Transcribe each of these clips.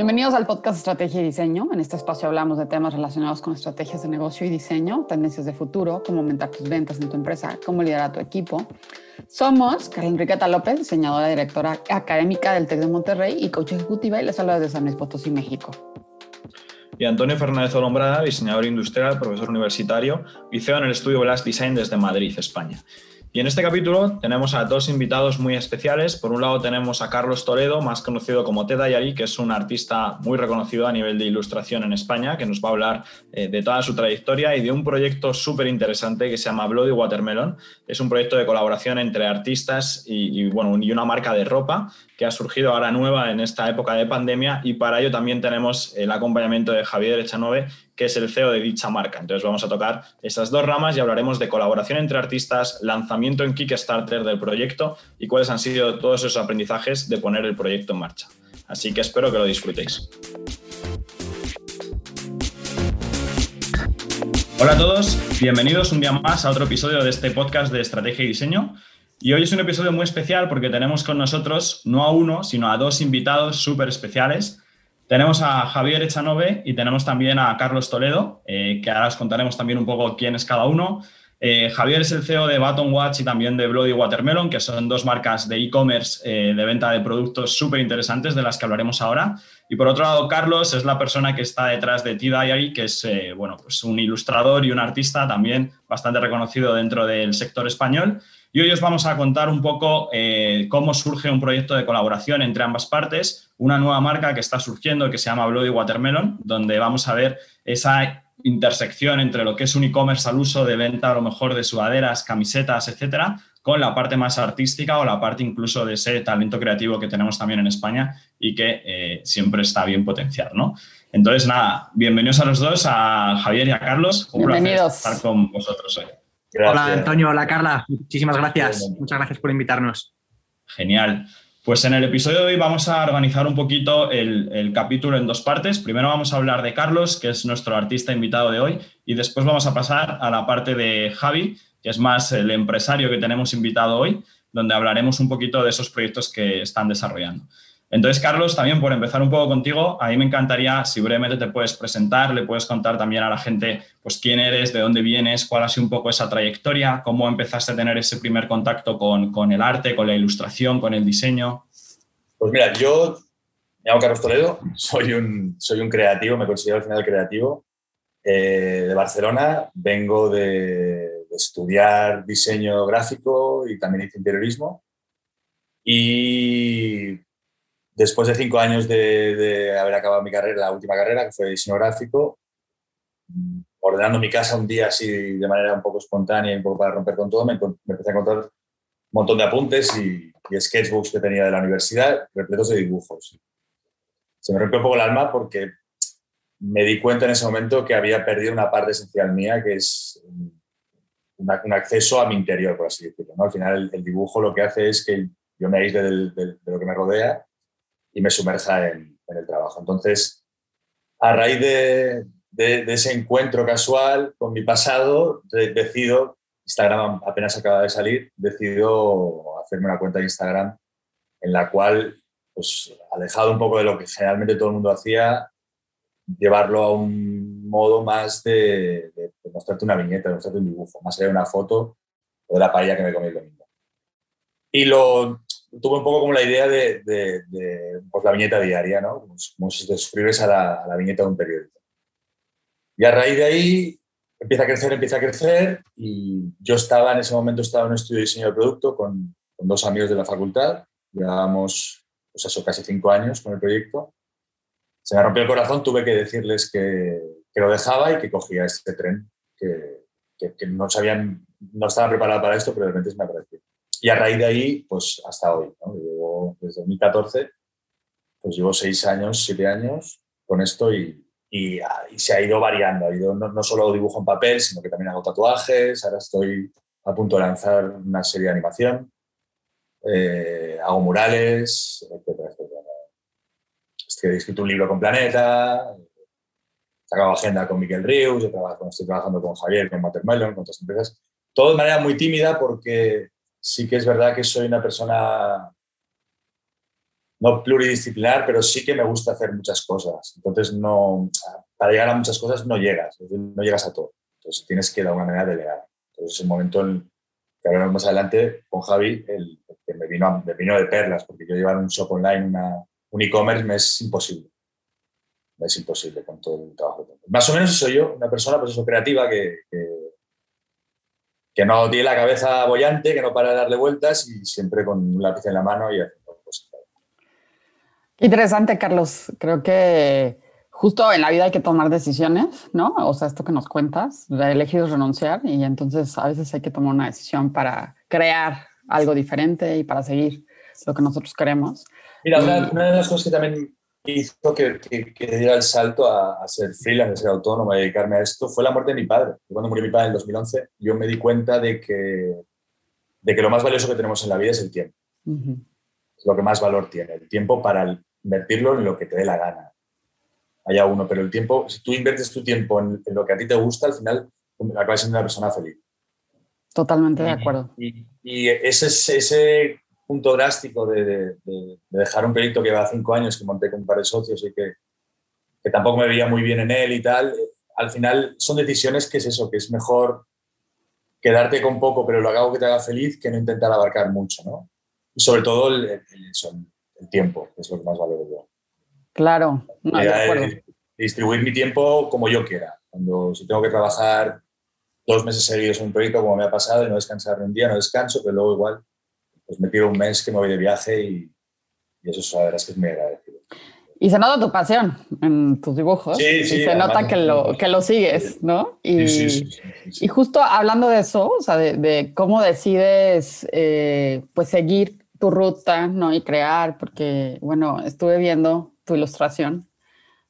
Bienvenidos al podcast Estrategia y Diseño. En este espacio hablamos de temas relacionados con estrategias de negocio y diseño, tendencias de futuro, cómo aumentar tus ventas en tu empresa, cómo liderar a tu equipo. Somos Carla Enriqueta López, diseñadora y directora académica del TEC de Monterrey y coach ejecutiva y les hablo desde San Luis Potosí, México. Y Antonio Fernández Olombrada, diseñador industrial, profesor universitario y CEO en el estudio Blast Design desde Madrid, España. Y en este capítulo tenemos a dos invitados muy especiales. Por un lado tenemos a Carlos Toledo, más conocido como Ted Ayari, que es un artista muy reconocido a nivel de ilustración en España, que nos va a hablar eh, de toda su trayectoria y de un proyecto súper interesante que se llama Bloody Watermelon. Es un proyecto de colaboración entre artistas y, bueno, y una marca de ropa que ha surgido ahora nueva en esta época de pandemia y para ello también tenemos el acompañamiento de Javier Echanove, que es el CEO de dicha marca. Entonces vamos a tocar esas dos ramas y hablaremos de colaboración entre artistas, lanzamiento en Kickstarter del proyecto y cuáles han sido todos esos aprendizajes de poner el proyecto en marcha. Así que espero que lo disfrutéis. Hola a todos, bienvenidos un día más a otro episodio de este podcast de Estrategia y Diseño. Y hoy es un episodio muy especial porque tenemos con nosotros no a uno, sino a dos invitados súper especiales. Tenemos a Javier Echanove y tenemos también a Carlos Toledo, eh, que ahora os contaremos también un poco quién es cada uno. Eh, Javier es el CEO de Baton Watch y también de Bloody Watermelon, que son dos marcas de e-commerce eh, de venta de productos súper interesantes de las que hablaremos ahora. Y por otro lado, Carlos es la persona que está detrás de T-Diary, que es bueno, pues un ilustrador y un artista también bastante reconocido dentro del sector español. Y hoy os vamos a contar un poco cómo surge un proyecto de colaboración entre ambas partes, una nueva marca que está surgiendo que se llama Bloody Watermelon, donde vamos a ver esa intersección entre lo que es un e-commerce al uso de venta a lo mejor de sudaderas, camisetas, etcétera, con la parte más artística o la parte incluso de ese talento creativo que tenemos también en España y que eh, siempre está bien potenciar, ¿no? Entonces, nada, bienvenidos a los dos, a Javier y a Carlos. Un placer estar con vosotros hoy. Hola Antonio, hola Carla, muchísimas gracias. Muchas gracias por invitarnos. Genial. Pues en el episodio de hoy vamos a organizar un poquito el, capítulo en dos partes. Primero vamos a hablar de Carlos, que es nuestro artista invitado de hoy, y después vamos a pasar a la parte de Javi, que es más el empresario que tenemos invitado hoy, donde hablaremos un poquito de esos proyectos que están desarrollando. Entonces, Carlos, también por empezar un poco contigo, a mí me encantaría si brevemente te puedes presentar, le puedes contar también a la gente pues quién eres, de dónde vienes, cuál ha sido un poco esa trayectoria, cómo empezaste a tener ese primer contacto con, el arte, con la ilustración, con el diseño. Pues mira, yo me llamo Carlos Toledo, soy un, soy un creativo, me considero al final creativo eh, de Barcelona, vengo de, estudiar diseño gráfico y también interiorismo. Y después de cinco años de, haber acabado mi carrera, la última carrera, que fue diseño gráfico, ordenando mi casa un día así de manera un poco espontánea y un poco para romper con todo, me, empecé a encontrar un montón de apuntes y, sketchbooks que tenía de la universidad, repletos de dibujos. Se me rompió un poco el alma porque me di cuenta en ese momento que había perdido una parte esencial mía, que es un acceso a mi interior, por así decirlo. Al final, el, dibujo lo que hace es que yo me aísle de lo que me rodea y me sumerja en, el trabajo. Entonces, a raíz de, ese encuentro casual con mi pasado, decido, Instagram apenas acaba de salir, decido hacerme una cuenta de Instagram en la cual, pues, alejado un poco de lo que generalmente todo el mundo hacía, llevarlo a un modo más de, mostrarte una viñeta, de mostrarte un dibujo, más allá de una foto o de la paella que me comí el domingo. Y lo, tuve un poco como la idea de, de, pues, la viñeta diaria, ¿no? Como, si te suscribes a la, a la, viñeta de un periódico. Y a raíz de ahí empieza a crecer, empieza a crecer y yo estaba en ese momento estaba en un estudio de diseño de producto con, con dos amigos de la facultad, llevábamos pues eso, casi cinco años con el proyecto. Se me rompió el corazón, tuve que decirles que, que lo dejaba y que cogía este tren, que, que, no sabían, no estaban preparados para esto, pero de repente me apareció. Y a raíz de ahí, pues hasta hoy, ¿no? Llevo, desde 2014, pues llevo seis años, siete años con esto y, y, se ha ido variando. Ha ido, no, solo dibujo en papel, sino que también hago tatuajes. Ahora estoy a punto de lanzar una serie de animación. Eh, hago murales, etcétera, etcétera. He escrito un libro con Planeta, he sacado agenda con Miguel Rius, estoy trabajando con Javier, con Watermelon, con otras empresas. Todo de manera muy tímida porque sí que es verdad que soy una persona no pluridisciplinar, pero sí que me gusta hacer muchas cosas. Entonces, no, para llegar a muchas cosas no llegas, no llegas a todo. Entonces, tienes que de alguna manera delegar. Entonces, es un momento en, que hablaremos más adelante con Javi, el, que me vino, me vino de perlas, porque yo llevar un shop online, un e-commerce, me es imposible. Me es imposible con todo el trabajo. Más o menos soy yo, una persona pues eso, creativa que, que, no tiene la cabeza bollante, que no para de darle vueltas y siempre con un lápiz en la mano y haciendo cosas. Interesante, Carlos. Creo que justo en la vida hay que tomar decisiones, ¿no? O sea, esto que nos cuentas, elegir renunciar y entonces a veces hay que tomar una decisión para crear algo diferente y para seguir lo que nosotros queremos. Mira, una, de las cosas que también hizo que, que, diera el salto a, ser freelance, a ser autónomo, a dedicarme a esto, fue la muerte de mi padre. Cuando murió mi padre en 2011, yo me di cuenta de que, de que lo más valioso que tenemos en la vida es el tiempo. Es lo que más valor tiene, el tiempo para invertirlo en lo que te dé la gana. Haya uno, pero el tiempo, si tú inviertes tu tiempo en, lo que a ti te gusta, al final acabas siendo una persona feliz. Totalmente de acuerdo. Y, y ese, ese punto drástico de, dejar un proyecto que va cinco años, que monté con un par de socios y que, que tampoco me veía muy bien en él y tal, al final son decisiones que es eso, que es mejor quedarte con poco, pero lo hago que te haga feliz, que no intentar abarcar mucho, ¿no? Y sobre todo el, el, tiempo, que es lo que más valoro yo. Claro, distribuir mi tiempo como yo quiera. Cuando si tengo que trabajar dos meses seguidos en un proyecto, como me ha pasado, y no descansar un día, no descanso, pero luego igual pues me tiro un mes que me voy de viaje y, eso la verdad es que es muy agradecido. Y se nota tu pasión en tus dibujos. Sí, sí, y se nota que lo, que lo sigues, ¿no? Y, y, justo hablando de eso, o sea, de, cómo decides eh, pues seguir tu ruta, ¿no? Y crear, porque, bueno, estuve viendo tu ilustración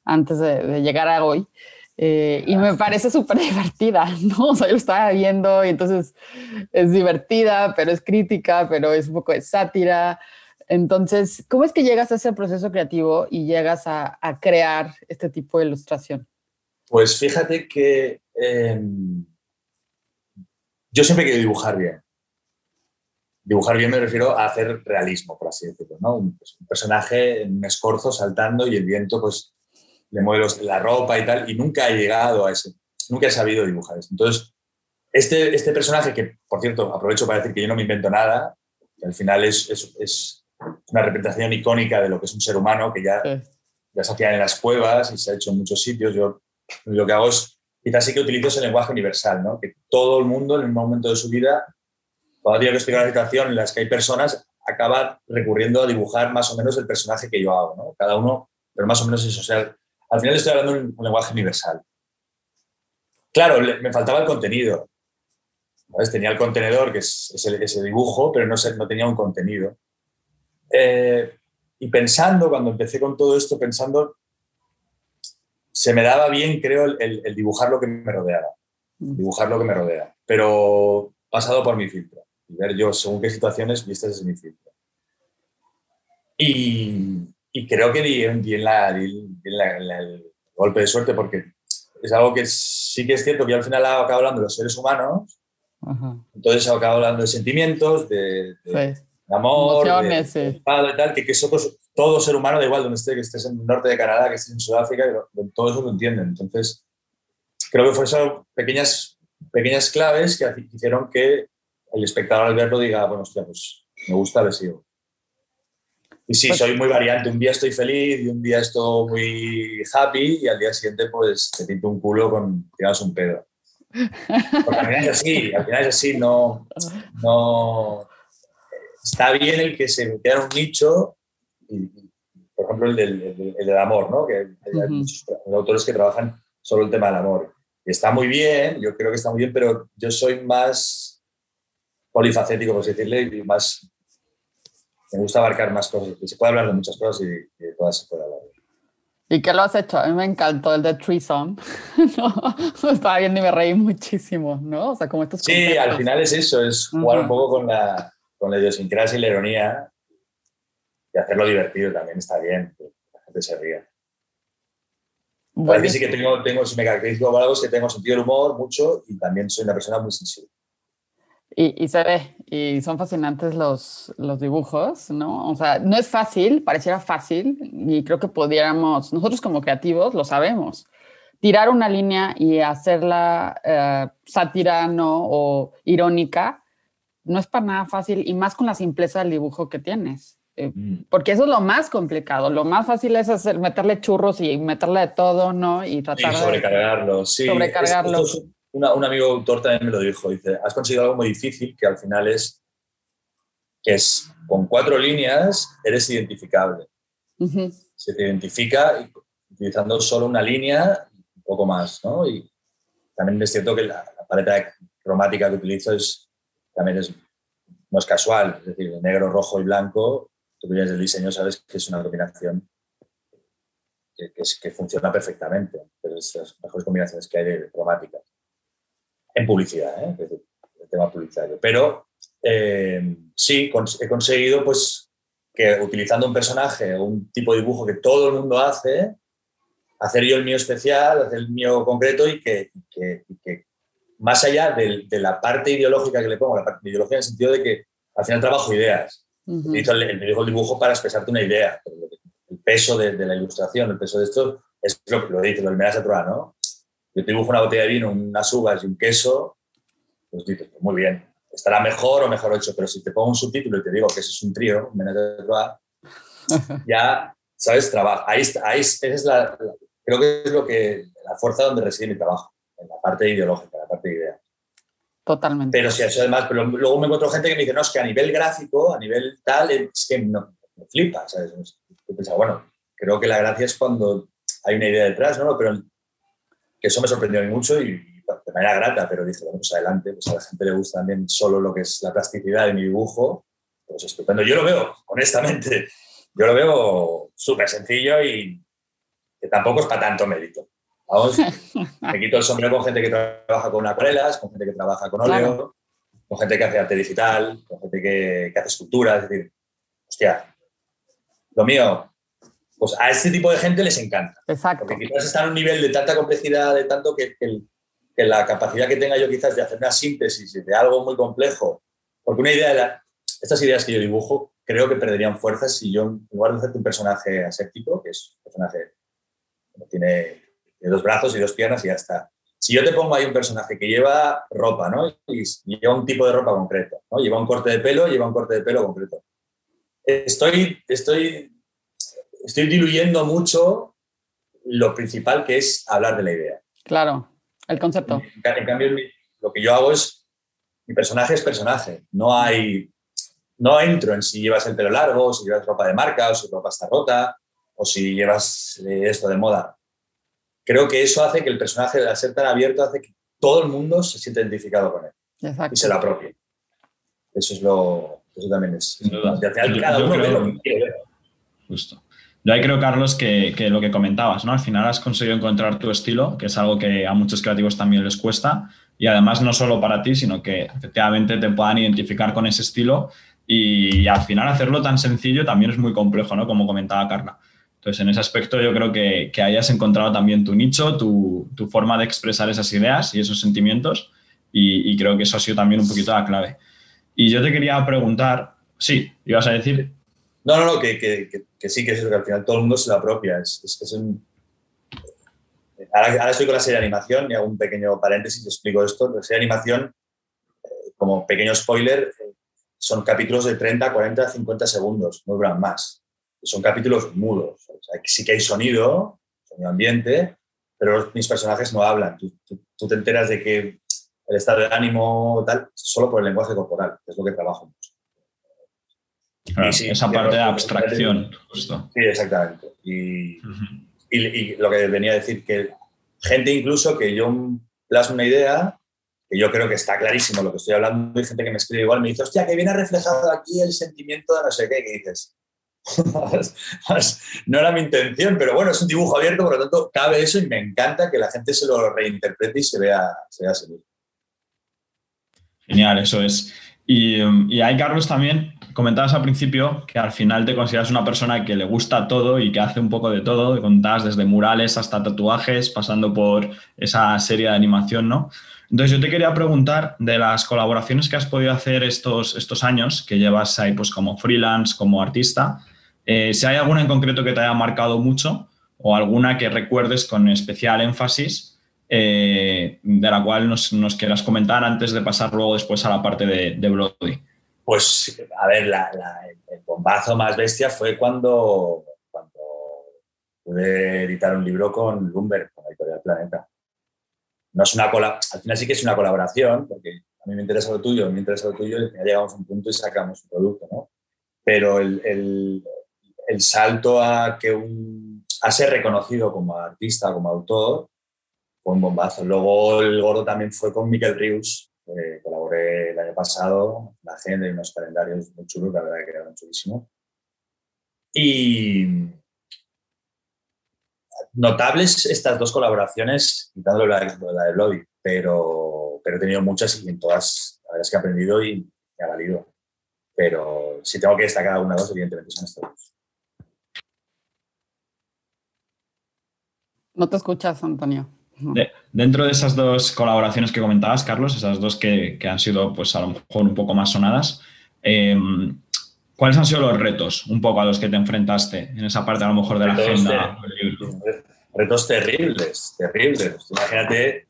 antes de, de llegar a hoy. Eh, y me parece súper divertida, ¿no? O sea, yo estaba viendo y entonces es divertida, pero es crítica, pero es un poco de sátira. Entonces, ¿cómo es que llegas a ese proceso creativo y llegas a, a crear este tipo de ilustración? Pues fíjate que em, yo siempre quiero dibujar bien. Dibujar bien me refiero a hacer realismo, por así decirlo, ¿no? Un, pues, un personaje en un escorzo saltando y el viento, pues, le mueve la ropa y tal, y nunca he llegado a ese, nunca he sabido dibujar eso. Entonces, este, este personaje, que por cierto, aprovecho para decir que yo no me invento nada, que al final es, es, es una representación icónica de lo que es un ser humano, que ya, ya se hacía en las cuevas y se ha hecho en muchos sitios. Yo lo que hago es, quizás sí que utilizo ese lenguaje universal, ¿no? que todo el mundo en un momento de su vida, cuando tiene que explicar una situación en la que hay personas, acaba recurriendo a dibujar más o menos el personaje que yo hago. ¿no? Cada uno, pero más o menos eso. O sea, al final estoy hablando en un lenguaje universal. Claro, me faltaba el contenido. Tenía el contenedor, que es, ese, dibujo, pero no, no tenía un contenido. Eh, y pensando, cuando empecé con todo esto, pensando, se me daba bien, creo, el, dibujar lo que me rodeaba. Mm. Dibujar lo que me rodea. Pero pasado por mi filtro. Y ver yo, según qué situaciones, vistas desde mi filtro. Y, y creo que di, di, la, el golpe de suerte porque es algo que sí que es cierto que yo al final acabo hablando de los seres humanos, entonces acabo hablando de sentimientos, de, amor, de, tal, que, que somos, todo ser humano, da igual donde estés, que estés en el norte de Canadá, que estés en Sudáfrica, todo eso lo entienden. Entonces, creo que fueron pequeñas, pequeñas claves que hicieron que el espectador al verlo diga, bueno, hostia, pues me gusta, le sigo. Y sí, pues soy muy variante. Un día estoy feliz y un día estoy muy happy y al día siguiente pues te pinto un culo con tiras un pedo. Porque al final es así, al final es así, no, no... Está bien el que se metiera en un nicho, y, por ejemplo el del, el del amor, ¿no? Que hay muchos autores que trabajan solo el tema del amor. Y está muy bien, yo creo que está muy bien, pero yo soy más polifacético, por así decirle, y más me gusta abarcar más cosas. Se puede hablar de muchas cosas y, de todas se puede hablar. ¿Y qué lo has hecho? A mí me encantó el de Threesome. no, estaba viendo y me reí muchísimo, ¿no? O sea, como estos Sí, al final es eso, es jugar un poco con la, con la idiosincrasia y la ironía y hacerlo divertido también está bien, que la gente se ría. Bueno. sí que tengo, tengo, si me caracterizo algo es que tengo sentido del humor mucho y también soy una persona muy sensible. Y, se ve, y son fascinantes los, los dibujos, ¿no? O sea, no es fácil, pareciera fácil, y creo que pudiéramos, nosotros como creativos lo sabemos, tirar una línea y hacerla eh, sátira, ¿no? O irónica, no es para nada fácil, y más con la simpleza del dibujo que tienes. Eh, mm. porque eso es lo más complicado. Lo más fácil es hacer, meterle churros y meterle de todo, ¿no? Y tratar sobrecargarlo, sí. Sobrecargarlo un amigo autor también me lo dijo, dice, has conseguido algo muy difícil que al final es que es con cuatro líneas eres identificable. Se te identifica utilizando solo una línea, un poco más, ¿no? Y también es cierto que la, paleta cromática que utilizo es, también es, no es casual, es decir, negro, rojo y blanco, tú que el diseño sabes que es una combinación que, que, funciona perfectamente, pero es las mejores combinaciones que hay de cromáticas en publicidad, ¿eh? el tema publicitario. Pero eh, sí, he conseguido pues, que utilizando un personaje o un tipo de dibujo que todo el mundo hace, hacer yo el mío especial, hacer el mío concreto y que, más allá de, la parte ideológica que le pongo, la parte ideológica en el sentido de que al final trabajo ideas. Utilizo el, el, dibujo para expresarte una idea. El peso de, la ilustración, el peso de esto, es lo que lo dice, lo de ¿no? Yo te dibujo una botella de vino, unas uvas y un queso, pues dices, pues muy bien, estará mejor o mejor hecho, pero si te pongo un subtítulo y te digo que eso es un trío, un de ya, ¿sabes? Trabajo. Ahí, ahí es la, creo que es lo que, la fuerza donde reside mi trabajo, en la parte ideológica, la parte de idea. Totalmente. Pero si eso además, pero luego me encuentro gente que me dice, no, es que a nivel gráfico, a nivel tal, es que no, me flipa, ¿sabes? Yo pensaba, bueno, creo que la gracia es cuando hay una idea detrás, ¿no? Pero que eso me sorprendió mucho y, de manera grata, pero dije, bueno, pues adelante, pues a la gente le gusta también solo lo que es la plasticidad de mi dibujo, pues estupendo. Yo lo veo, honestamente, yo lo veo súper sencillo y que tampoco es para tanto mérito. Vamos, me quito el sombrero con gente que trabaja con acuarelas, con gente que trabaja con óleo, con gente que hace arte digital, con gente que, que hace escultura, es decir, hostia, lo mío pues a este tipo de gente les encanta. Exacto. Porque quizás está en un nivel de tanta complejidad, de tanto que, la capacidad que tenga yo quizás de hacer una síntesis de algo muy complejo, porque una idea, de estas ideas que yo dibujo, creo que perderían fuerzas si yo, en lugar de hacerte un personaje aséptico, que es un personaje que tiene, dos brazos y dos piernas y ya está. Si yo te pongo ahí un personaje que lleva ropa, ¿no? Y lleva un tipo de ropa concreto, ¿no? Lleva un corte de pelo, lleva un corte de pelo concreto. Estoy, estoy estoy diluyendo mucho lo principal que es hablar de la idea. Claro, el concepto. En, cambio, lo que yo hago es, mi personaje es personaje, no hay, no entro en si llevas el pelo largo, o si llevas ropa de marca, o si ropa está rota, o si llevas eh, esto de moda. Creo que eso hace que el personaje, al ser tan abierto, hace que todo el mundo se sienta identificado con él y se lo apropie. Eso es lo, eso también es. al final, cada uno ve lo que quiere Justo. Yo ahí creo, Carlos, que, lo que comentabas, ¿no? Al final has conseguido encontrar tu estilo, que es algo que a muchos creativos también les cuesta, y además no solo para ti, sino que efectivamente te puedan identificar con ese estilo y, al final hacerlo tan sencillo también es muy complejo, ¿no? Como comentaba Carla. Entonces, en ese aspecto yo creo que, que hayas encontrado también tu nicho, tu, forma de expresar esas ideas y esos sentimientos, y, y creo que eso ha sido también un poquito la clave. Y yo te quería preguntar, sí, ibas a decir... No, no, no, que, que, sí, que es eso, que al final todo el mundo se lo apropia. Ahora, estoy con la serie de animación y hago un pequeño paréntesis y explico esto. La serie de animación, eh, como pequeño spoiler, eh, son capítulos de 30, 40, 50 segundos, no duran más. Son capítulos mudos. sí que hay sonido, sonido ambiente, pero mis personajes no hablan. Tú, tú, te enteras de que el estado de ánimo tal solo por el lenguaje corporal, que es lo que trabajo esa parte de abstracción, justo. Sí, exactamente. Y, lo que venía a decir, que gente incluso que yo plasmo una idea, que yo creo que está clarísimo lo que estoy hablando, hay gente que me escribe igual, me dice, hostia, que viene reflejado aquí el sentimiento de no sé qué, que dices. no era mi intención, pero bueno, es un dibujo abierto, por lo tanto, cabe eso y me encanta que la gente se lo reinterprete y se vea, se vea Genial, eso es. Y, y ahí, Carlos, también comentabas al principio que al final te consideras una persona que le gusta todo y que hace un poco de todo, contabas desde murales hasta tatuajes, pasando por esa serie de animación, ¿no? Entonces yo te quería preguntar de las colaboraciones que has podido hacer estos, estos años, que llevas ahí pues como freelance, como artista, eh, si hay alguna en concreto que te haya marcado mucho o alguna que recuerdes con especial énfasis, eh, de la cual nos, quieras comentar antes de pasar luego después a la parte de, de Brody. Pues, a ver, el bombazo más bestia fue cuando, cuando pude editar un libro con Lumber, con la editorial Planeta. No es una al final sí que es una colaboración, porque a mí me interesa lo tuyo, a mí me interesa lo tuyo, y ya llegamos a un punto y sacamos un producto, ¿no? Pero el, el, el salto a, que un, a ser reconocido como artista, como autor, fue un bombazo. Luego el gordo también fue con Miquel Rius, colaboré el año pasado, la agenda y unos calendarios muy chulos, la verdad que quedaron chulísimos. Y notables estas dos colaboraciones, quitando la, la de Bloody, pero, pero he tenido muchas y en todas la verdad es que he aprendido y me ha valido. Pero si tengo que destacar alguna dos, evidentemente son estas dos. No te escuchas, Antonio. Dentro de esas dos colaboraciones que comentabas, Carlos, esas dos que, han sido pues a lo mejor un poco más sonadas, em, ¿cuáles han sido los retos un poco a los que te enfrentaste en esa parte a lo mejor de la agenda Retos terribles, terribles. Imagínate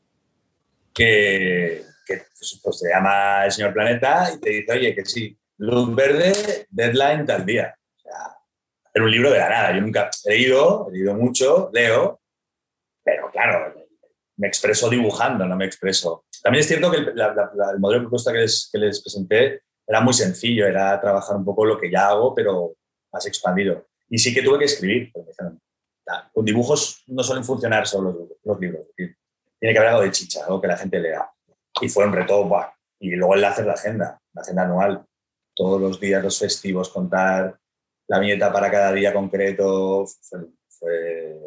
que, que pues, pues, te llama el señor Planeta y te dice, oye, que sí, luz verde, deadline tal día. O sea, hacer un libro de la nada. Yo nunca he leído, he leído mucho, leo, pero claro, me expreso dibujando, no me expreso. También es cierto que el, modelo de propuesta que les, que les, presenté era muy sencillo, era trabajar un poco lo que ya hago, pero más expandido. Y sí que tuve que escribir, porque con dibujos no suelen funcionar solo los, libros. Tiene que haber algo de chicha, algo que la gente lea. Y fue un reto, y luego el hacer la agenda, la agenda anual. Todos los días, los festivos, contar la viñeta para cada día concreto, fue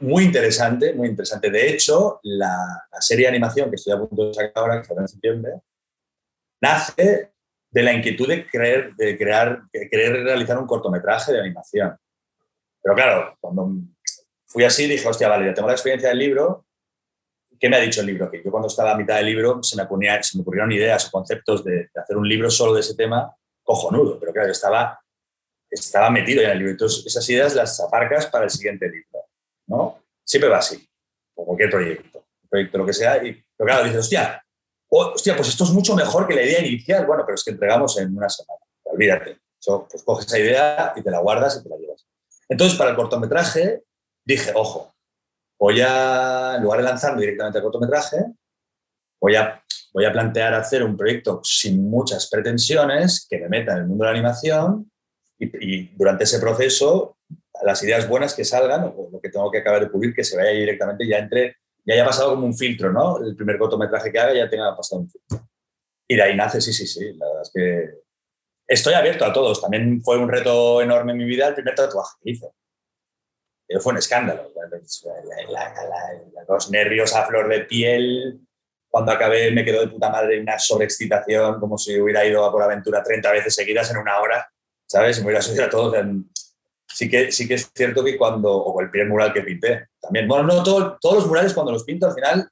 muy interesante, muy interesante. De hecho, la, serie de animación que estoy a punto de sacar ahora, que sale en septiembre, nace de la inquietud de querer, de crear, de querer realizar un cortometraje de animación. Pero claro, cuando fui así dije, hostia, vale, ya tengo la experiencia del libro. ¿Qué me ha dicho el libro? Que yo cuando estaba a mitad del libro se me, ponía, se me ocurrieron ideas o conceptos de, hacer un libro solo de ese tema cojonudo. Pero claro, yo estaba, estaba metido ya en el libro. Entonces, esas ideas las aparcas para el siguiente libro. ¿No? Siempre va así, como cualquier proyecto, proyecto lo que sea, y, pero claro, dices, hostia, hostia, pues esto es mucho mejor que la idea inicial, bueno, pero es que entregamos en una semana, olvídate. pues coges esa idea y te la guardas y te la llevas. Entonces, para el cortometraje, dije, ojo, voy a, en lugar de lanzarme directamente al cortometraje, voy a, voy a plantear hacer un proyecto sin muchas pretensiones que me meta en el mundo de la animación y durante ese proceso las ideas buenas que salgan, o lo que tengo que acabar de publicar, que se vaya directamente, ya entre, ya haya pasado como un filtro, ¿no? El primer cortometraje que haga ya tenga pasado un filtro. Y de ahí nace, sí, sí, sí. La verdad es que estoy abierto a todos. También fue un reto enorme en mi vida el primer tatuaje que hice. Fue un escándalo. los nervios a flor de piel. Cuando acabé me quedó de puta madre una sobreexcitación, como si hubiera ido a por aventura 30 veces seguidas en una hora, ¿sabes? Me hubiera sucedido a todos sí que, sí que es cierto que cuando, o el primer mural que pinté, también, bueno, no, todos los murales cuando los pinto al final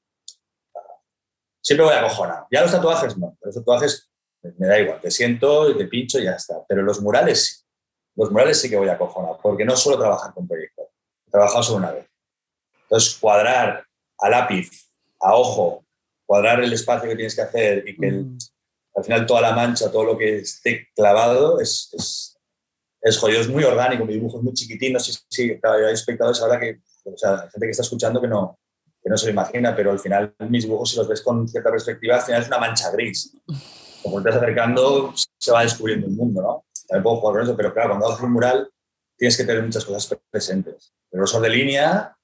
siempre voy a acojonar. Ya los tatuajes no, los tatuajes me da igual, te siento y te pincho y ya está. Pero los murales sí, los murales sí que voy a acojonar, porque no suelo trabajar con proyectos, he trabajado solo una vez. Entonces, cuadrar a lápiz, a ojo, cuadrar el espacio que tienes que hacer y que mm. al final toda la mancha, todo lo que esté clavado es es jodido, es muy orgánico, mi dibujo es muy chiquitín, no sé si hay espectadores ahora que, o sea, gente que está escuchando que no, que no se lo imagina, pero al final mis dibujos, si los ves con cierta perspectiva, al final es una mancha gris. Como te estás acercando, se va descubriendo el mundo, ¿no? También puedo jugar con eso, pero claro, cuando haces un mural tienes que tener muchas cosas presentes. El grosor de línea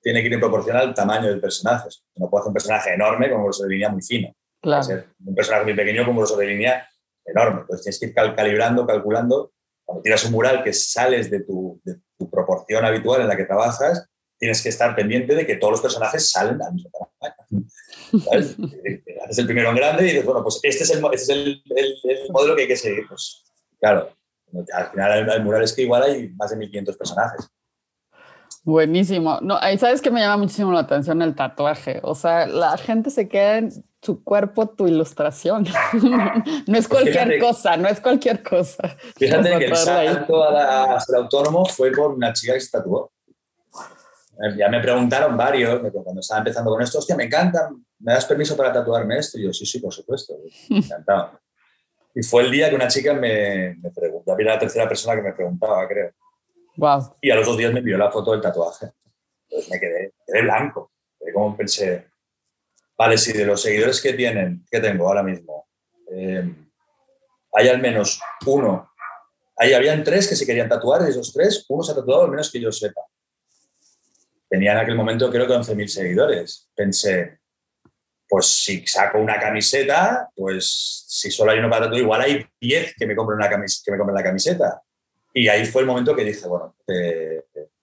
tiene que ir en proporción al tamaño del personaje. No puedo hacer un personaje enorme con un grosor de línea muy fino. Claro. un personaje muy pequeño con un grosor de línea enorme. Entonces tienes que ir calibrando, calculando cuando tiras un mural que sales de tu, proporción habitual en la que trabajas, tienes que estar pendiente de que todos los personajes salen al mismo tamaño. ¿Sabes? Haces el primero en grande y dices, bueno, pues este es el, este el, modelo que hay que seguir. Pues claro, al final el, mural es que igual hay más de 1500 personajes. Buenísimo. No, ahí sabes que me llama muchísimo la atención el tatuaje. O sea, la gente se queda tu cuerpo, tu ilustración. no es cualquier cosa, no es cualquier cosa. Fíjate que el salto a, ser autónomo fue por una chica que se tatuó. Ya me preguntaron varios, cuando estaba empezando con esto, hostia, me encanta, ¿me das permiso para tatuarme esto? Y yo, sí, sí, por supuesto, me encantaba. Y fue el día que una chica me, me preguntó, era la tercera persona que me preguntaba, creo. Y a los dos días me envió la foto del tatuaje. Entonces me quedé, quedé blanco. Como pensé, vale, si de los seguidores que tienen, que tengo ahora mismo, eh, hay al menos uno, ahí habían tres que se querían tatuar, de esos tres, uno se ha tatuado al menos que yo sepa. Tenía en aquel momento creo que 11.000 seguidores. Pensé, pues si saco una camiseta, pues si solo hay uno para tatuar, igual hay 10 que me una que me compren la camiseta. Y ahí fue el momento que dije, bueno,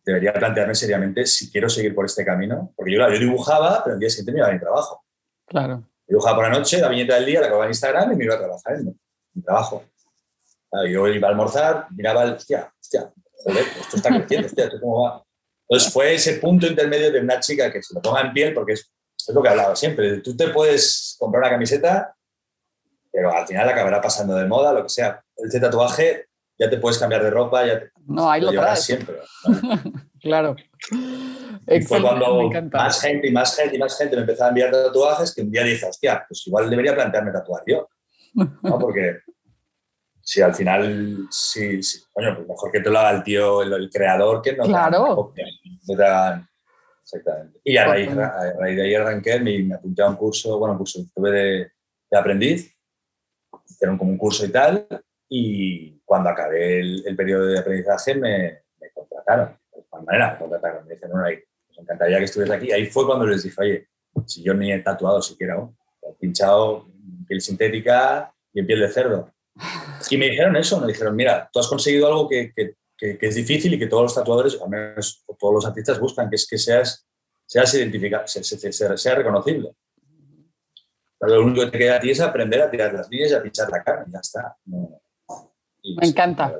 debería plantearme seriamente si quiero seguir por este camino. Porque yo, yo dibujaba, pero el día siguiente me iba a mi trabajo. Claro. Dibujaba por la noche, la viñeta del día, la acababa en Instagram y me iba a trabajar en mi trabajo. yo iba a almorzar, miraba, el, hostia, hostia, joder, esto está creciendo, hostia, ¿esto cómo va? Entonces fue ese punto intermedio de una chica que se lo ponga en piel, porque es, es lo que hablaba siempre. Tú te puedes comprar una camiseta, pero al final acabará pasando de moda, lo que sea. Este tatuaje ya te puedes cambiar de ropa, ya te, no, ahí lo, llevarás siempre. claro. Y fue cuando más gente y más gente y más gente me empezaba a enviar tatuajes que un día dije, hostia, pues igual debería plantearme tatuar yo. ¿no? Porque si al final, sí, coño, pues mejor que te lo haga el tío, el, creador, que no claro. Exactamente. Y a raíz, de ahí arranqué, me, me, apunté a un curso, bueno, un curso, tuve de, de aprendiz, hicieron como un curso y tal, y cuando acabé el, periodo de aprendizaje me, me contrataron. De manera me contrataron. Me dijeron, no, nos encantaría que estuvieras aquí. Ahí fue cuando les dije, oye, si yo ni he tatuado siquiera aún, he pinchado piel sintética y en piel de cerdo. Y me dijeron eso, me dijeron, mira, tú has conseguido algo que, que, que, es difícil y que todos los tatuadores, al menos todos los artistas buscan, que es que seas, seas identificado, sea, sea, reconocible. Pero lo único que te queda a ti es aprender a tirar las líneas y a pinchar la cara, y ya está. Me encanta.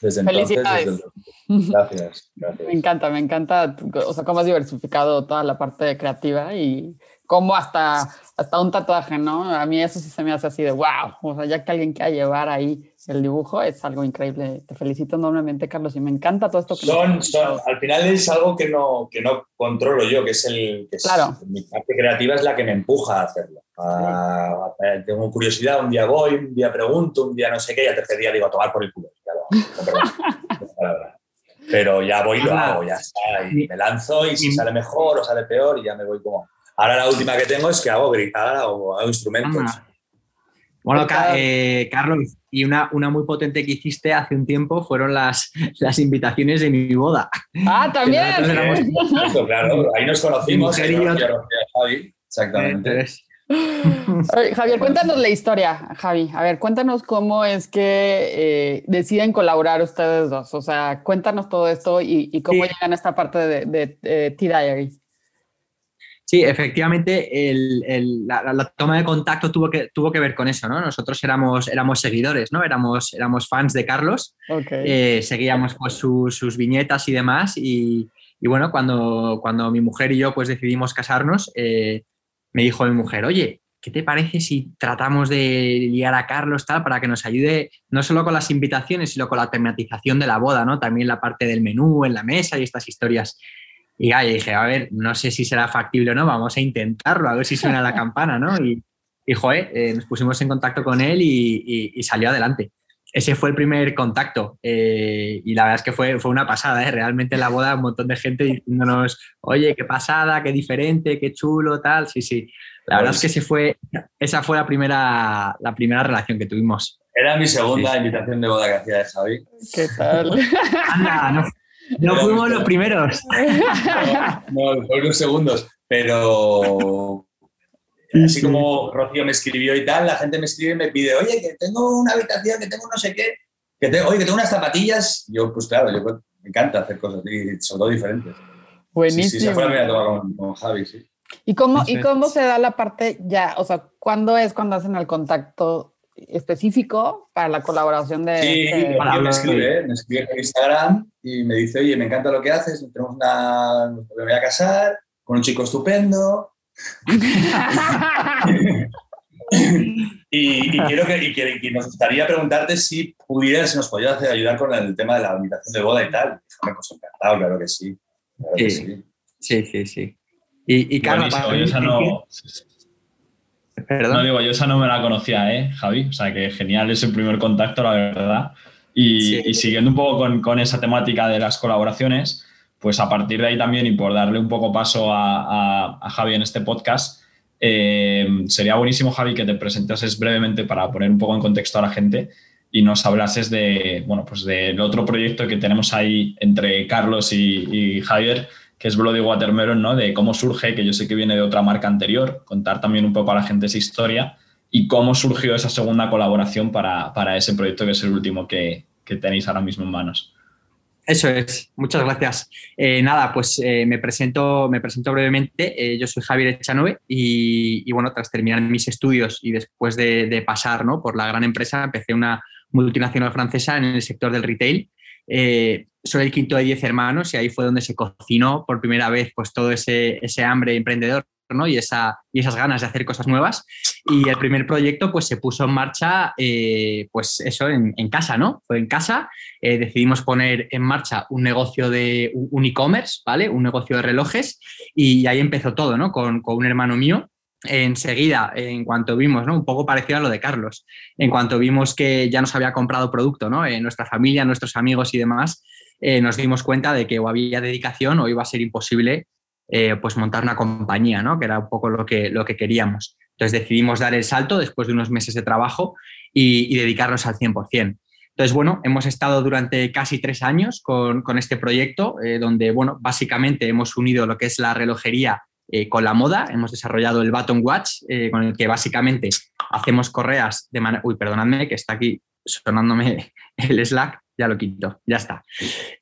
desde Felicidades. gracias, gracias, Me encanta, me encanta, o sea, cómo has diversificado toda la parte creativa y cómo hasta, hasta un tatuaje, ¿no? A mí eso sí se me hace así de wow, o sea, ya que alguien quiera llevar ahí el dibujo es algo increíble. Te felicito enormemente, Carlos, y me encanta todo esto que son, son Al final es algo que no, que no controlo yo, que es el... Que claro. mi parte creativa es la que me empuja a hacerlo. tengo curiosidad, un día voy, un día pregunto, un día no sé qué, y al tercer día digo a tomar por el culo. Pero ya voy y lo hago, ya está. Y me lanzo y si sale mejor o sale peor y ya me voy como... Ahora la última que tengo es que hago gritar o hago instrumentos. Bueno, eh, Carlos, y una, una muy potente que hiciste hace un tiempo fueron las, las invitaciones de mi boda. Ah, también. claro, ahí nos conocimos. Javi, exactamente. Javier, cuéntanos la historia, Javi. A ver, cuéntanos cómo es que eh, deciden colaborar ustedes dos. O sea, cuéntanos todo esto y, cómo llegan a esta parte de, de, de T-Diary. Sí, efectivamente, la, toma de contacto tuvo que, tuvo que ver con eso, ¿no? Nosotros éramos, éramos seguidores, ¿no? Éramos, éramos fans de Carlos, eh, seguíamos pues, sus viñetas y demás, y, bueno, cuando, cuando mi mujer y yo pues decidimos casarnos, eh, me dijo mi mujer, oye, ¿qué te parece si tratamos de liar a Carlos tal para que nos ayude no solo con las invitaciones, sino con la tematización de la boda, ¿no? También la parte del menú en la mesa y estas historias. Y ya, dije, a ver, no sé si será factible o no, vamos a intentarlo, a ver si suena la campana, ¿no? Y, y joder, eh, nos pusimos en contacto con él y, salió adelante. Ese fue el primer contacto eh, y la verdad es que fue, fue una pasada, ¿eh? realmente en la boda un montón de gente diciéndonos, oye, qué pasada, qué diferente, qué chulo, tal, sí, sí. La verdad es que ese fue, esa fue la primera, la primera relación que tuvimos. Era mi segunda invitación de boda que hacía de Javi. ¿Qué tal? Anda, no, no fuimos los primeros. No, no los segundos, pero así como Rocío me escribió y tal, la gente me escribe y me pide, oye, que tengo una habitación, que tengo no sé qué, que tengo, oye, que tengo unas zapatillas. Yo, pues claro, yo me encanta hacer cosas y son todo diferentes. Buenísimo. Sí, sí, fue la primera toma con, con Javi, sí. ¿Y cómo, ¿Y cómo se da la parte ya? O sea, ¿cuándo es cuando hacen el contacto específico para la colaboración de... Sí, me escribe, me escribe en Instagram y me dice, oye, me encanta lo que haces, tenemos una, me voy a casar con un chico estupendo, y, quiero que, nos gustaría preguntarte si pudieras, si nos podías ayudar con el tema de la invitación de boda y tal. Pues encantado, claro que sí. sí. sí. sí, Y, y Carlos, no, no digo, yo esa no me la conocía, ¿eh, Javi? O sea, que genial ese primer contacto, la verdad. Y, siguiendo un poco con, esa temática de las colaboraciones, pues a partir de ahí también y por darle un poco paso a, Javi en este podcast, eh, sería buenísimo, Javi, que te presentases brevemente para poner un poco en contexto a la gente y nos hablases de, bueno, pues del otro proyecto que tenemos ahí entre Carlos y, y Javier, que es Bloody Watermelon, ¿no? De cómo surge, que yo sé que viene de otra marca anterior, contar también un poco a la gente esa historia y cómo surgió esa segunda colaboración para, ese proyecto que es el último que, tenéis ahora mismo en manos. Eso es, muchas gracias. Eh, nada, pues eh, me, presento, me presento brevemente. Eh, yo soy Javier Echanove y, bueno, tras terminar mis estudios y después de, pasar ¿no? por la gran empresa, empecé una multinacional francesa en el sector del retail soy el quinto de diez hermanos y ahí fue donde se cocinó por primera vez pues todo ese, ese hambre emprendedor ¿no? y, esa, y esas ganas de hacer cosas nuevas. Y el primer proyecto pues se puso en marcha, eh, pues eso, en, casa, ¿no? Fue en casa, eh, decidimos poner en marcha un negocio de un e-commerce, ¿vale? Un negocio de relojes y ahí empezó todo, ¿no? Con, un hermano mío enseguida, en cuanto vimos, ¿no? un poco parecido a lo de Carlos, en cuanto vimos que ya nos había comprado producto, ¿no? en nuestra familia, nuestros amigos y demás, eh, nos dimos cuenta de que o había dedicación o iba a ser imposible eh, pues montar una compañía, ¿no? que era un poco lo que, lo que queríamos. Entonces decidimos dar el salto después de unos meses de trabajo y, dedicarnos al 100%. Entonces, bueno, hemos estado durante casi tres años con, este proyecto, eh, donde, bueno, básicamente hemos unido lo que es la relojería eh, con la moda. Hemos desarrollado el Button Watch, con el que básicamente hacemos correas de manera... Uy, perdonadme que está aquí sonándome el Slack, ya lo quito, ya está.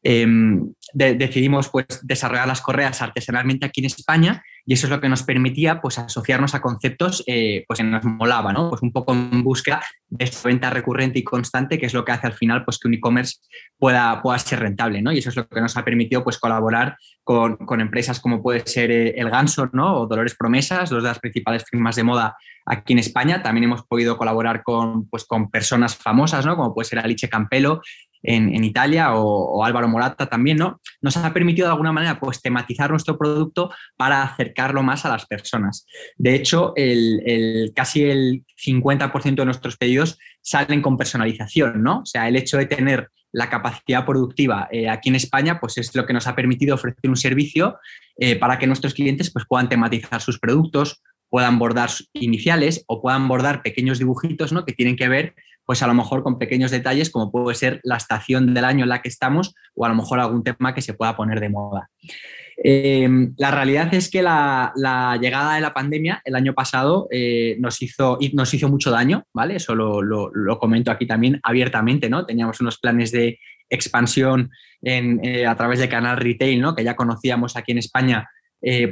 Em, decidimos pues, desarrollar las correas artesanalmente aquí en España y eso es lo que nos permitía pues, asociarnos a conceptos eh, pues, que nos molaba, ¿no? Pues un poco en búsqueda de esta venta recurrente y constante, que es lo que hace al final pues, que un e-commerce pueda, pueda ser rentable, ¿no? Y eso es lo que nos ha permitido pues, colaborar con, con empresas como puede ser eh, El Ganso, ¿no? O Dolores Promesas, dos de las principales firmas de moda aquí en España. También hemos podido colaborar con, pues, con personas famosas, ¿no? Como puede ser Alice Campelo, en, Italia o, Álvaro Morata también, ¿no? Nos ha permitido de alguna manera pues tematizar nuestro producto para acercarlo más a las personas. De hecho, el, casi el 50% de nuestros pedidos salen con personalización, ¿no? O sea, el hecho de tener la capacidad productiva eh, aquí en España, pues es lo que nos ha permitido ofrecer un servicio eh, para que nuestros clientes pues, puedan tematizar sus productos, puedan bordar iniciales o puedan bordar pequeños dibujitos ¿no? que tienen que ver pues a lo mejor con pequeños detalles como puede ser la estación del año en la que estamos o a lo mejor algún tema que se pueda poner de moda. Eh, la realidad es que la, llegada de la pandemia el año pasado eh, nos, hizo, nos hizo mucho daño, ¿vale? Eso lo, comento aquí también abiertamente, ¿no? Teníamos unos planes de expansión eh, a través de canal retail, ¿no? Que ya conocíamos aquí en España,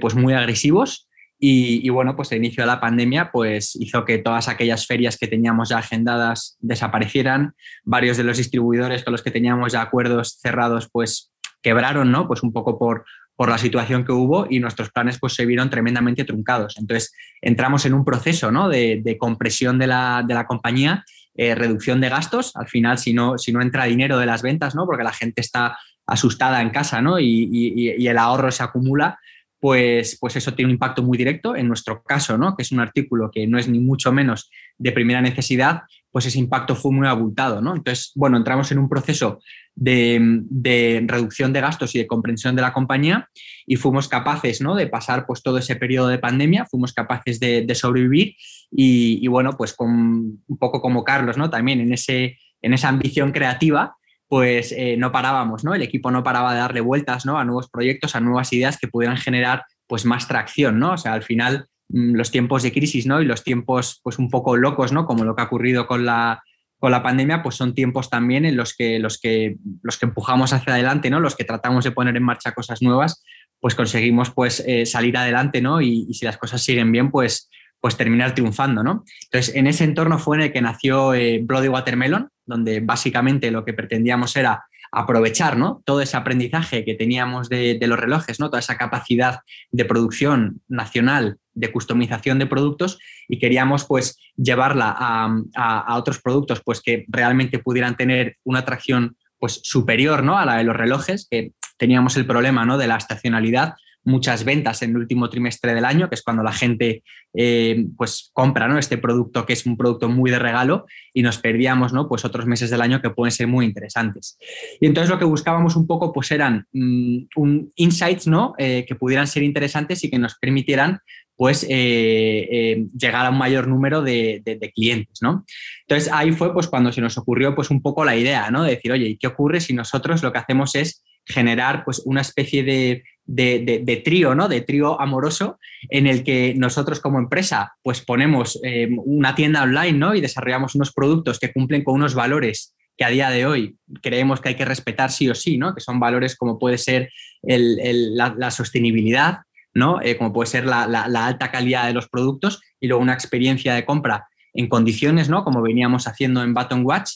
pues muy agresivos. Y, bueno, pues el inicio de la pandemia pues hizo que todas aquellas ferias que teníamos ya agendadas desaparecieran, varios de los distribuidores con los que teníamos ya acuerdos cerrados pues quebraron, ¿no? Pues un poco por, por la situación que hubo y nuestros planes pues se vieron tremendamente truncados. Entonces entramos en un proceso ¿no? de, compresión de la, de la compañía, eh, reducción de gastos, al final si no, si no entra dinero de las ventas, ¿no? porque la gente está asustada en casa ¿no? y, y el ahorro se acumula, pues, pues eso tiene un impacto muy directo. En nuestro caso, ¿no? que es un artículo que no es ni mucho menos de primera necesidad, pues ese impacto fue muy abultado. ¿no? Entonces, bueno, entramos en un proceso de, reducción de gastos y de comprensión de la compañía y fuimos capaces ¿no? de pasar pues, todo ese periodo de pandemia, fuimos capaces de, sobrevivir y, bueno, pues con, un poco como Carlos, ¿no? también en, ese, en esa ambición creativa, pues eh, no parábamos, ¿no? El equipo no paraba de darle vueltas, ¿no? A nuevos proyectos, a nuevas ideas que pudieran generar, pues, más tracción, ¿no? O sea, al final, mm, los tiempos de crisis, ¿no? Y los tiempos, pues, un poco locos, ¿no? Como lo que ha ocurrido con la, con la pandemia, pues son tiempos también en los que, los que, los que empujamos hacia adelante, ¿no? Los que tratamos de poner en marcha cosas nuevas, pues conseguimos, pues, eh, salir adelante, ¿no? Y, y si las cosas siguen bien, pues, pues terminar triunfando, ¿no? Entonces, en ese entorno fue en el que nació eh, Bloody Watermelon, donde básicamente lo que pretendíamos era aprovechar ¿no? todo ese aprendizaje que teníamos de, los relojes, ¿no? toda esa capacidad de producción nacional, de customización de productos y queríamos pues llevarla a, otros productos pues que realmente pudieran tener una atracción pues superior ¿no? a la de los relojes, que teníamos el problema ¿no? de la estacionalidad, muchas ventas en el último trimestre del año, que es cuando la gente eh, pues compra ¿no? este producto que es un producto muy de regalo y nos perdíamos ¿no? pues otros meses del año que pueden ser muy interesantes. Y entonces lo que buscábamos un poco pues eran mm, un insights ¿no? Eh, que pudieran ser interesantes y que nos permitieran pues eh, llegar a un mayor número de, clientes, ¿no? Entonces ahí fue pues cuando se nos ocurrió pues un poco la idea, ¿no? De decir, oye, ¿y qué ocurre si nosotros lo que hacemos es generar pues una especie de, de, trío, ¿no? De trío amoroso en el que nosotros como empresa pues ponemos eh, una tienda online, ¿no? Y desarrollamos unos productos que cumplen con unos valores que a día de hoy creemos que hay que respetar sí o sí, ¿no? Que son valores como puede ser la, sostenibilidad, ¿no? Eh, como puede ser la, la, alta calidad de los productos y luego una experiencia de compra en condiciones, ¿no? Como veníamos haciendo en Button Watch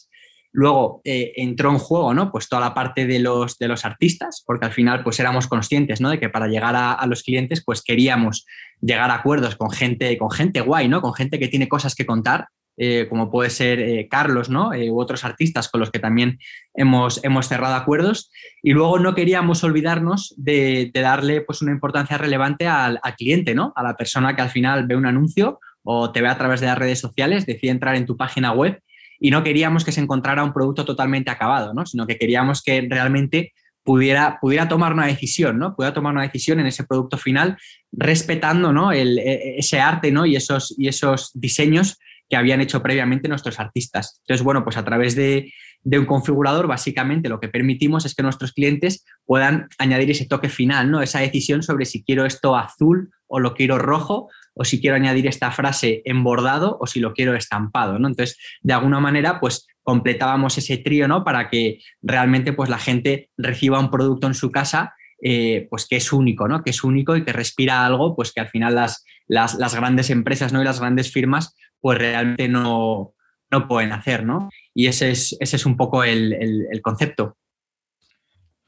Luego eh, entró en juego, ¿no? Pues toda la parte de los, de los artistas, porque al final pues éramos conscientes, ¿no? De que para llegar a, los clientes pues queríamos llegar a acuerdos con gente, con gente guay, ¿no? Con gente que tiene cosas que contar, eh, como puede ser eh, Carlos, ¿no? u otros artistas con los que también hemos, hemos cerrado acuerdos. Y luego no queríamos olvidarnos de, darle pues una importancia relevante al, al cliente, ¿no? A la persona que al final ve un anuncio o te ve a través de las redes sociales, decide entrar en tu página web y no queríamos que se encontrara un producto totalmente acabado, ¿no? sino que queríamos que realmente pudiera, pudiera tomar una decisión, ¿no? Pudiera tomar una decisión en ese producto final, respetando ¿no? El, e, ese arte ¿no? y, esos, y esos diseños que habían hecho previamente nuestros artistas. Entonces, bueno, pues a través de, de, un configurador, básicamente lo que permitimos es que nuestros clientes puedan añadir ese toque final, ¿no? Esa decisión sobre si quiero esto azul o lo quiero rojo o si quiero añadir esta frase en bordado o si lo quiero estampado, ¿no? Entonces, de alguna manera, pues completábamos ese trío, ¿no? Para que realmente pues la gente reciba un producto en su casa eh, pues que es único, ¿no? Que es único y que respira algo, pues que al final las, las, grandes empresas ¿no? y las grandes firmas, pues realmente no, no pueden hacer, ¿no? Y ese es, ese es un poco el, el, concepto.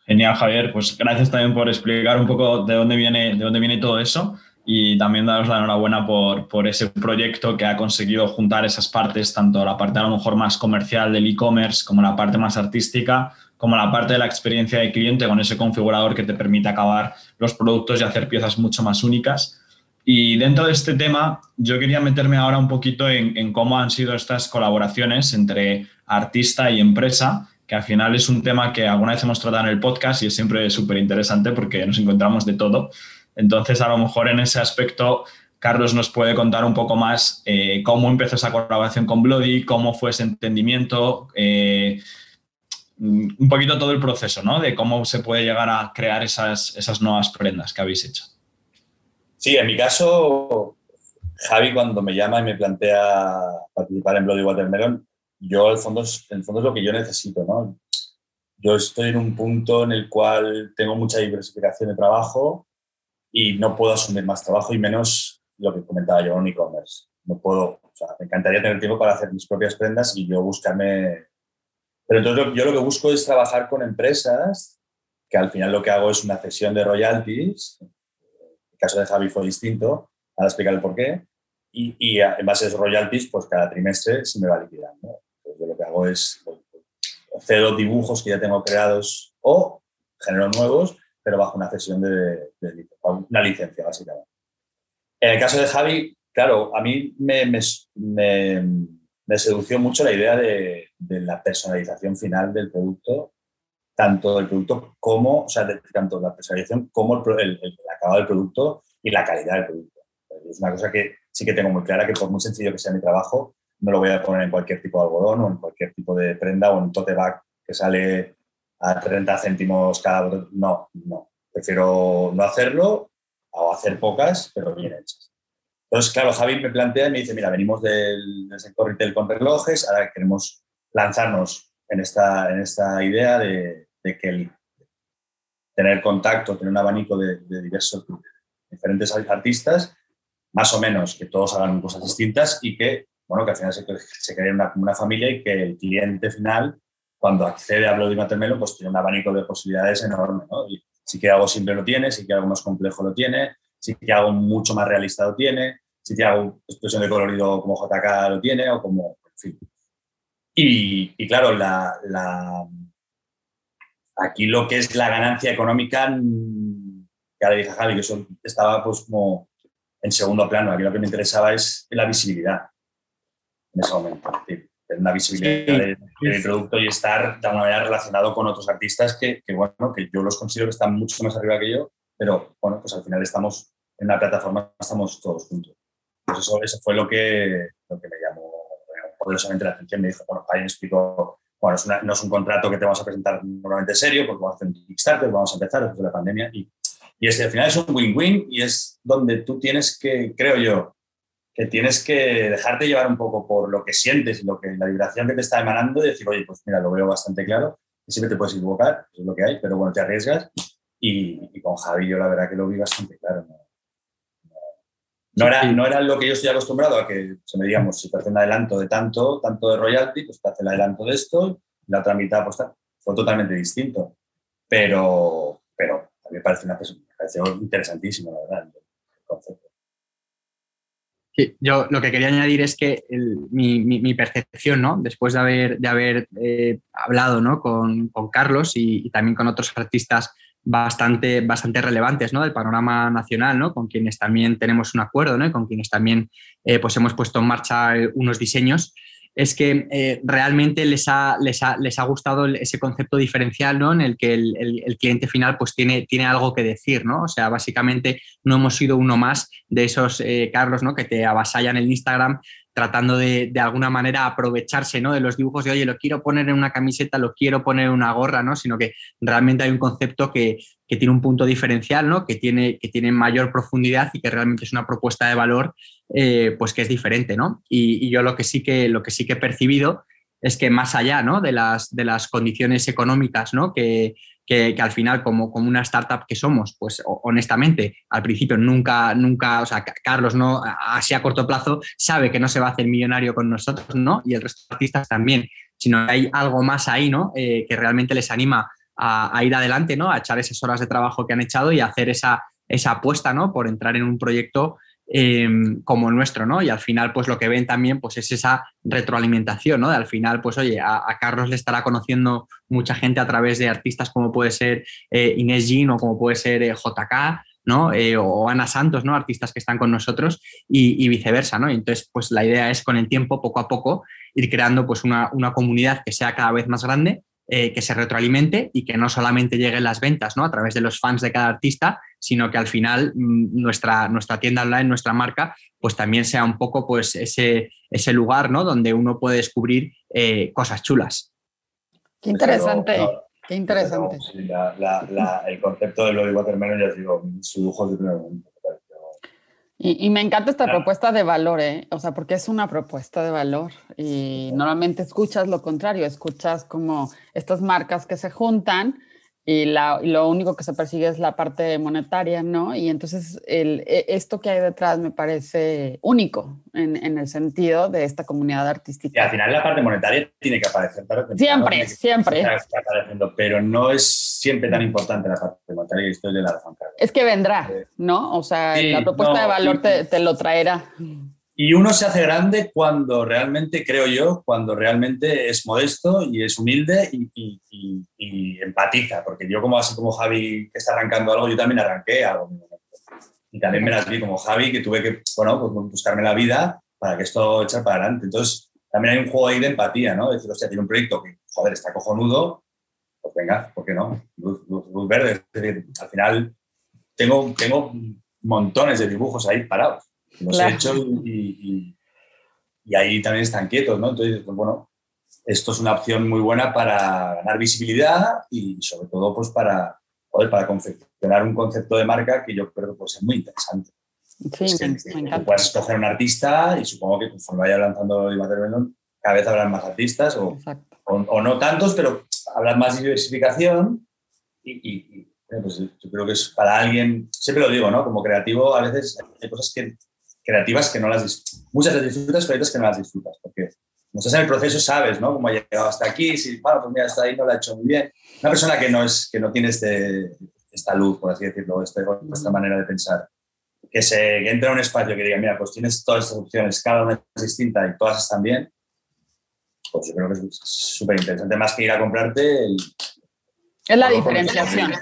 Genial, Javier. Pues gracias también por explicar un poco de dónde viene, de dónde viene todo eso y también daros la enhorabuena por, por, ese proyecto que ha conseguido juntar esas partes, tanto la parte a lo mejor más comercial del e-commerce como la parte más artística, como la parte de la experiencia de cliente con ese configurador que te permite acabar los productos y hacer piezas mucho más únicas. Y dentro de este tema, yo quería meterme ahora un poquito en, en cómo han sido estas colaboraciones entre artista y empresa, que al final es un tema que alguna vez hemos tratado en el podcast y es siempre súper interesante porque nos encontramos de todo. Entonces, a lo mejor en ese aspecto, Carlos nos puede contar un poco más eh, cómo empezó esa colaboración con Bloody, cómo fue ese entendimiento, eh, un poquito todo el proceso, ¿no? De cómo se puede llegar a crear esas, esas nuevas prendas que habéis hecho. Sí, en mi caso, Javi cuando me llama y me plantea participar en Bloody Watermelon, yo al fondo, el fondo es lo que yo necesito, ¿no? Yo estoy en un punto en el cual tengo mucha diversificación de trabajo, y no puedo asumir más trabajo y menos lo que comentaba yo en e-commerce. No puedo, o sea, me encantaría tener tiempo para hacer mis propias prendas y yo buscarme... Pero entonces yo lo que busco es trabajar con empresas que al final lo que hago es una cesión de royalties. El caso de Javi fue distinto, ahora explicar el por qué. Y, y, en base a esos royalties, pues cada trimestre se me va liquidando. Yo lo que hago es cedo dibujos que ya tengo creados o genero nuevos pero bajo una cesión de, una licencia, básicamente. En el caso de Javi, claro, a mí me, me, sedució mucho la idea de, la personalización final del producto, tanto del producto como, o sea, tanto la personalización como el, acabado del producto y la calidad del producto. Es una cosa que sí que tengo muy clara, que por muy sencillo que sea mi trabajo, no lo voy a poner en cualquier tipo de algodón o en cualquier tipo de prenda o en un tote bag que sale a 30 céntimos cada... No, no. Prefiero no hacerlo o hacer pocas, pero bien hechas. Entonces, claro, Javi me plantea y me dice, mira, venimos del, sector retail con relojes, ahora queremos lanzarnos en esta, en esta idea de, que el, tener contacto, tener un abanico de, diversos, diferentes artistas, más o menos que todos hagan cosas distintas y que, bueno, que al final se, se cree una, una familia y que el cliente final cuando accede a Bloody Watermelon, pues tiene un abanico de posibilidades enorme, ¿no? Y si que algo simple lo tiene, si que algo más complejo lo tiene, si que algo mucho más realista lo tiene, si que algo expresión de colorido como JK lo tiene, o como, en fin. Y, claro, la, aquí lo que es la ganancia económica, ya le dije a Javi que eso estaba pues como en segundo plano. Aquí lo que me interesaba es la visibilidad en ese momento. Tener una visibilidad del, producto y estar de alguna manera relacionado con otros artistas que, bueno, que yo los considero que están mucho más arriba que yo, pero bueno, pues al final estamos en una plataforma, estamos todos juntos. Pues eso, eso fue lo que, lo que me llamó poderosamente la atención. Me dijo, bueno, me explicó, bueno, no es un contrato que te vamos a presentar normalmente serio, porque vamos a hacer un Kickstarter, vamos a empezar después de la pandemia y y es, al final es un win-win y es donde tú tienes que, creo yo, que tienes que dejarte llevar un poco por lo que sientes y lo que, la vibración que te está emanando y decir, oye, pues mira, lo veo bastante claro, y siempre te puedes equivocar, eso es lo que hay, pero bueno, te arriesgas. Y, con Javi yo la verdad que lo vi bastante claro. No, era, no era lo que yo estoy acostumbrado a que, se me digamos, si te hace un adelanto de tanto, tanto de royalty, pues te hace el adelanto de esto, y la otra mitad pues fue totalmente distinto. Pero, pero a mí me parece una persona pareció interesantísimo, la verdad, el concepto. Yo lo que quería añadir es que mi, percepción, ¿no? después de haber, de haber eh, hablado ¿no? con, Carlos y, también con otros artistas bastante, bastante relevantes ¿no? del panorama nacional, ¿no? con quienes también tenemos un acuerdo ¿no? y con quienes también eh, pues hemos puesto en marcha unos diseños, es que eh, realmente les ha, les, ha, les ha, gustado ese concepto diferencial, ¿no? En el que el, el, cliente final pues tiene, tiene algo que decir, ¿no? O sea, básicamente no hemos sido uno más de esos, eh, Carlos, ¿no? Que te avasallan el Instagram tratando de, de, alguna manera aprovecharse ¿no? de los dibujos de, oye, lo quiero poner en una camiseta, lo quiero poner en una gorra, ¿no? sino que realmente hay un concepto que, que tiene un punto diferencial, ¿no? que, tiene, que tiene mayor profundidad y que realmente es una propuesta de valor eh, pues que es diferente. ¿no? Y, y, yo lo que, sí que, lo que sí que he percibido es que más allá ¿no? de, las, de las condiciones económicas ¿no? que, que, al final, como, como una startup que somos, pues honestamente, al principio nunca, nunca, o sea, Carlos no, así a corto plazo, sabe que no se va a hacer millonario con nosotros, ¿no? Y el resto de artistas también, sino hay algo más ahí, ¿no? Eh, que realmente les anima a, ir adelante, ¿no? A echar esas horas de trabajo que han echado y hacer esa, esa apuesta, ¿no? Por entrar en un proyecto Em, como nuestro, ¿no? Y al final, pues lo que ven también, pues es esa retroalimentación, ¿no? De al final, pues oye, a, Carlos le estará conociendo mucha gente a través de artistas como puede ser eh, Inés Jean o como puede ser eh, JK, ¿no? Eh, o Ana Santos, ¿no? Artistas que están con nosotros y, viceversa, ¿no? entonces, pues la idea es con el tiempo, poco a poco, ir creando pues una, una comunidad que sea cada vez más grande eh, que se retroalimente y que no solamente lleguen las ventas ¿no? a través de los fans de cada artista, sino que al final mm, nuestra, nuestra tienda online, nuestra marca, pues también sea un poco pues, ese, ese lugar ¿no? donde uno puede descubrir eh, cosas chulas. Qué interesante. Qué interesante. el concepto de lo de Watermelon, ya digo, su lujo de primer momento. Y, me encanta esta propuesta de valor, ¿eh? o sea, porque es una propuesta de valor y normalmente escuchas lo contrario, escuchas como estas marcas que se juntan y, lo único que se persigue es la parte monetaria, ¿no? Y entonces el, e, esto que hay detrás me parece único en, el sentido de esta comunidad artística. Y al final la parte monetaria tiene que aparecer. siempre, siempre. pero no es siempre tan importante la parte monetaria y estoy de la Es que vendrá, eh, ¿no? O sea, la propuesta de valor te, te lo traerá. Y uno se hace grande cuando realmente, creo yo, cuando realmente es modesto y es humilde y, empatiza. Porque yo, como así como Javi que está arrancando algo, yo también arranqué algo. Y también me las vi como Javi, que tuve que, bueno, pues buscarme la vida para que esto echar para adelante. Entonces, también hay un juego ahí de empatía, ¿no? Decir, sea, tiene un proyecto que, joder, está cojonudo, pues venga, ¿por qué no? Luz, verde. Es decir, al final tengo, tengo montones de dibujos ahí parados los he hecho y, ahí también están quietos, ¿no? Entonces, pues, bueno, esto es una opción muy buena para ganar visibilidad y sobre todo pues para, para confeccionar un concepto de marca que yo creo que puede ser muy interesante. Sí, me, escoger un artista y supongo que conforme vaya lanzando Melon, cada vez habrán más artistas o, o, no tantos, pero habrá más diversificación y, pues yo creo que es para alguien, siempre lo digo, ¿no? Como creativo a veces hay cosas que creativas que no las muchas las disfrutas, pero otras que no las disfrutas, porque estás en el proceso sabes, ¿no? Cómo ha llegado hasta aquí, si, bueno, pues mira, hasta ahí no lo ha hecho muy bien. Una persona que no, es, que no tiene este, esta luz, por así decirlo, este, esta manera de pensar, que, se, que entre a un espacio que diga, mira, pues tienes todas estas opciones, cada una es distinta y todas están bien, pues yo creo que es súper interesante, más que ir a comprarte el, es la diferenciación.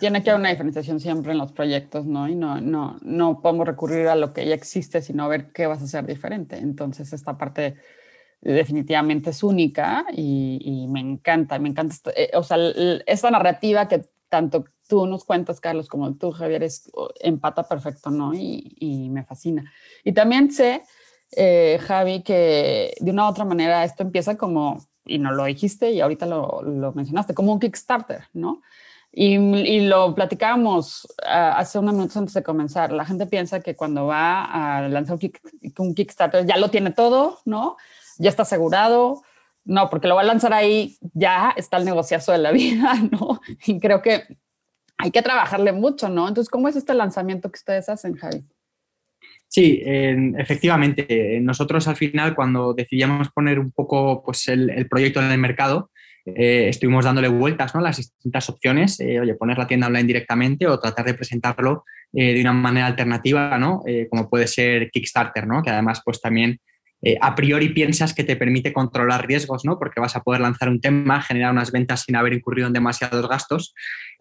Tiene que haber una diferenciación siempre en los proyectos, ¿no? Y no, no, no podemos recurrir a lo que ya existe, sino ver qué vas a hacer diferente. Entonces, esta parte definitivamente es única y, me encanta, me encanta. Eh, o sea, esta narrativa que tanto tú nos cuentas, Carlos, como tú, Javier, es, empata perfecto, ¿no? Y, y me fascina. Y también sé, eh, Javi, que de una u otra manera esto empieza como y no lo dijiste y ahorita lo, lo mencionaste, como un Kickstarter, ¿no? Y, y lo platicábamos uh, hace unos minutos antes de comenzar. La gente piensa que cuando va a lanzar un, kick, un, Kickstarter ya lo tiene todo, ¿no? Ya está asegurado. No, porque lo va a lanzar ahí, ya está el negociazo de la vida, ¿no? Y creo que hay que trabajarle mucho, ¿no? Entonces, ¿cómo es este lanzamiento que ustedes hacen, Javi? Sí, efectivamente. Nosotros al final, cuando decidíamos poner un poco pues, el, proyecto en el mercado, eh, estuvimos dándole vueltas ¿no? a las distintas opciones, eh, oye, poner la tienda online directamente o tratar de presentarlo eh, de una manera alternativa, ¿no? como puede ser Kickstarter, ¿no? que además pues también a priori piensas que te permite controlar riesgos, ¿no? porque vas a poder lanzar un tema, generar unas ventas sin haber incurrido en demasiados gastos.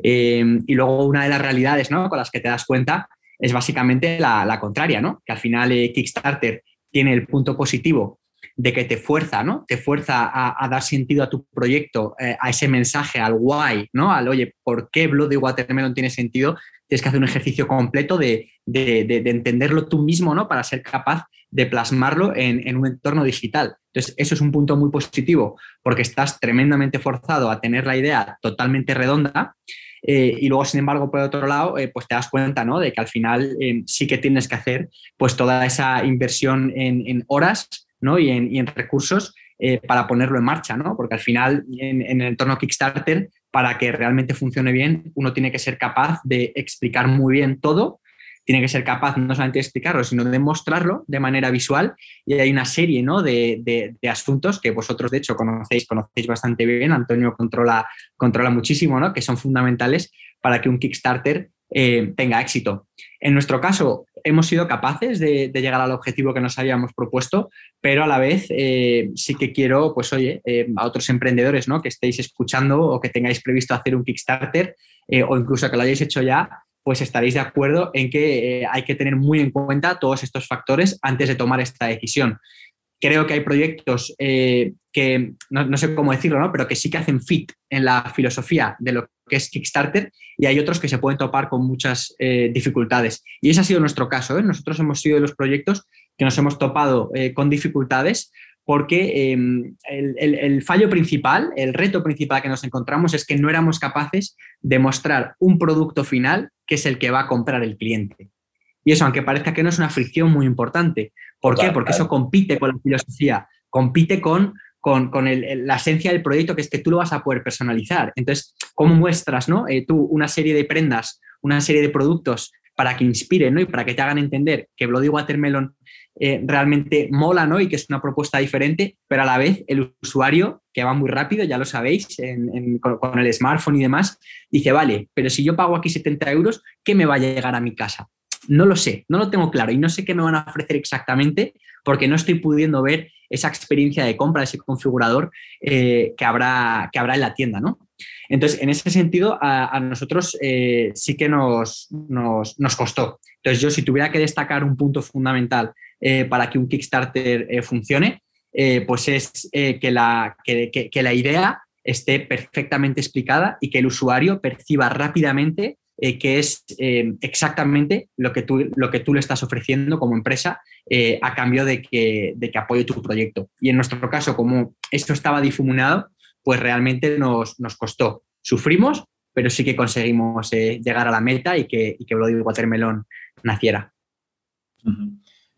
y luego una de las realidades ¿no? con las que te das cuenta es básicamente la, contraria, ¿no? Que al final eh, Kickstarter tiene el punto positivo de que te fuerza, ¿no? Te fuerza a, dar sentido a tu proyecto, eh, a ese mensaje, al why, ¿no? Al, oye, ¿por qué Bloody Watermelon tiene sentido? Tienes que hacer un ejercicio completo de, entenderlo tú mismo, ¿no? Para ser capaz de plasmarlo en, en, un entorno digital. Entonces, eso es un punto muy positivo porque estás tremendamente forzado a tener la idea totalmente redonda eh, y luego, sin embargo, por otro lado, eh, pues te das cuenta ¿no? de que al final eh, sí que tienes que hacer pues toda esa inversión en, horas ¿no? y, en, recursos para ponerlo en marcha, ¿no? porque al final en, en, el entorno Kickstarter, para que realmente funcione bien, uno tiene que ser capaz de explicar muy bien todo tiene que ser capaz no solamente de explicarlo, sino de mostrarlo de manera visual. Y hay una serie ¿no? de, asuntos que vosotros, de hecho, conocéis, conocéis bastante bien, Antonio controla, controla muchísimo, ¿no? que son fundamentales para que un Kickstarter eh, tenga éxito. En nuestro caso, hemos sido capaces de, llegar al objetivo que nos habíamos propuesto, pero a la vez eh, sí que quiero, pues oye, eh, a otros emprendedores ¿no? que estéis escuchando o que tengáis previsto hacer un Kickstarter o incluso que lo hayáis hecho ya, pues estaréis de acuerdo en que eh, hay que tener muy en cuenta todos estos factores antes de tomar esta decisión. Creo que hay proyectos eh, que, no, sé cómo decirlo, ¿no? pero que sí que hacen fit en la filosofía de lo que es Kickstarter y hay otros que se pueden topar con muchas eh, dificultades. Y ese ha sido nuestro caso. Nosotros hemos sido de los proyectos que nos hemos topado con dificultades porque em, el, fallo principal, el reto principal que nos encontramos es que no éramos capaces de mostrar un producto final que es el que va a comprar el cliente. Y eso, aunque parezca que no es una fricción muy importante. ¿Por qué? Porque eso compite con la filosofía, compite con, con, la esencia del proyecto, que es que tú lo vas a poder personalizar. Entonces, ¿cómo muestras ¿no? Eh, tú una serie de prendas, una serie de productos para que inspiren ¿no? y para que te hagan entender que Bloody Watermelon eh, realmente mola ¿no? y que es una propuesta diferente, pero a la vez el usuario, que va muy rápido, ya lo sabéis, con, el smartphone y demás, dice, vale, pero si yo pago aquí 70 euros, ¿qué me va a llegar a mi casa? No lo sé, no lo tengo claro y no sé qué me van a ofrecer exactamente porque no estoy pudiendo ver esa experiencia de compra, ese configurador eh, que, habrá, que habrá en la tienda, ¿no? Entonces, en ese sentido, a, nosotros eh, sí que nos, nos, costó. Entonces, yo si tuviera que destacar un punto fundamental eh, para que un Kickstarter eh, funcione, eh, pues es que la, que, la, idea esté perfectamente explicada y que el usuario perciba rápidamente que es exactamente lo que, tú, lo que tú le estás ofreciendo como empresa a cambio de que, de que apoye tu proyecto. Y en nuestro caso, como esto estaba difuminado, pues realmente nos, nos costó. Sufrimos, pero sí que conseguimos llegar a la meta y que, y que Bloody Watermelon naciera.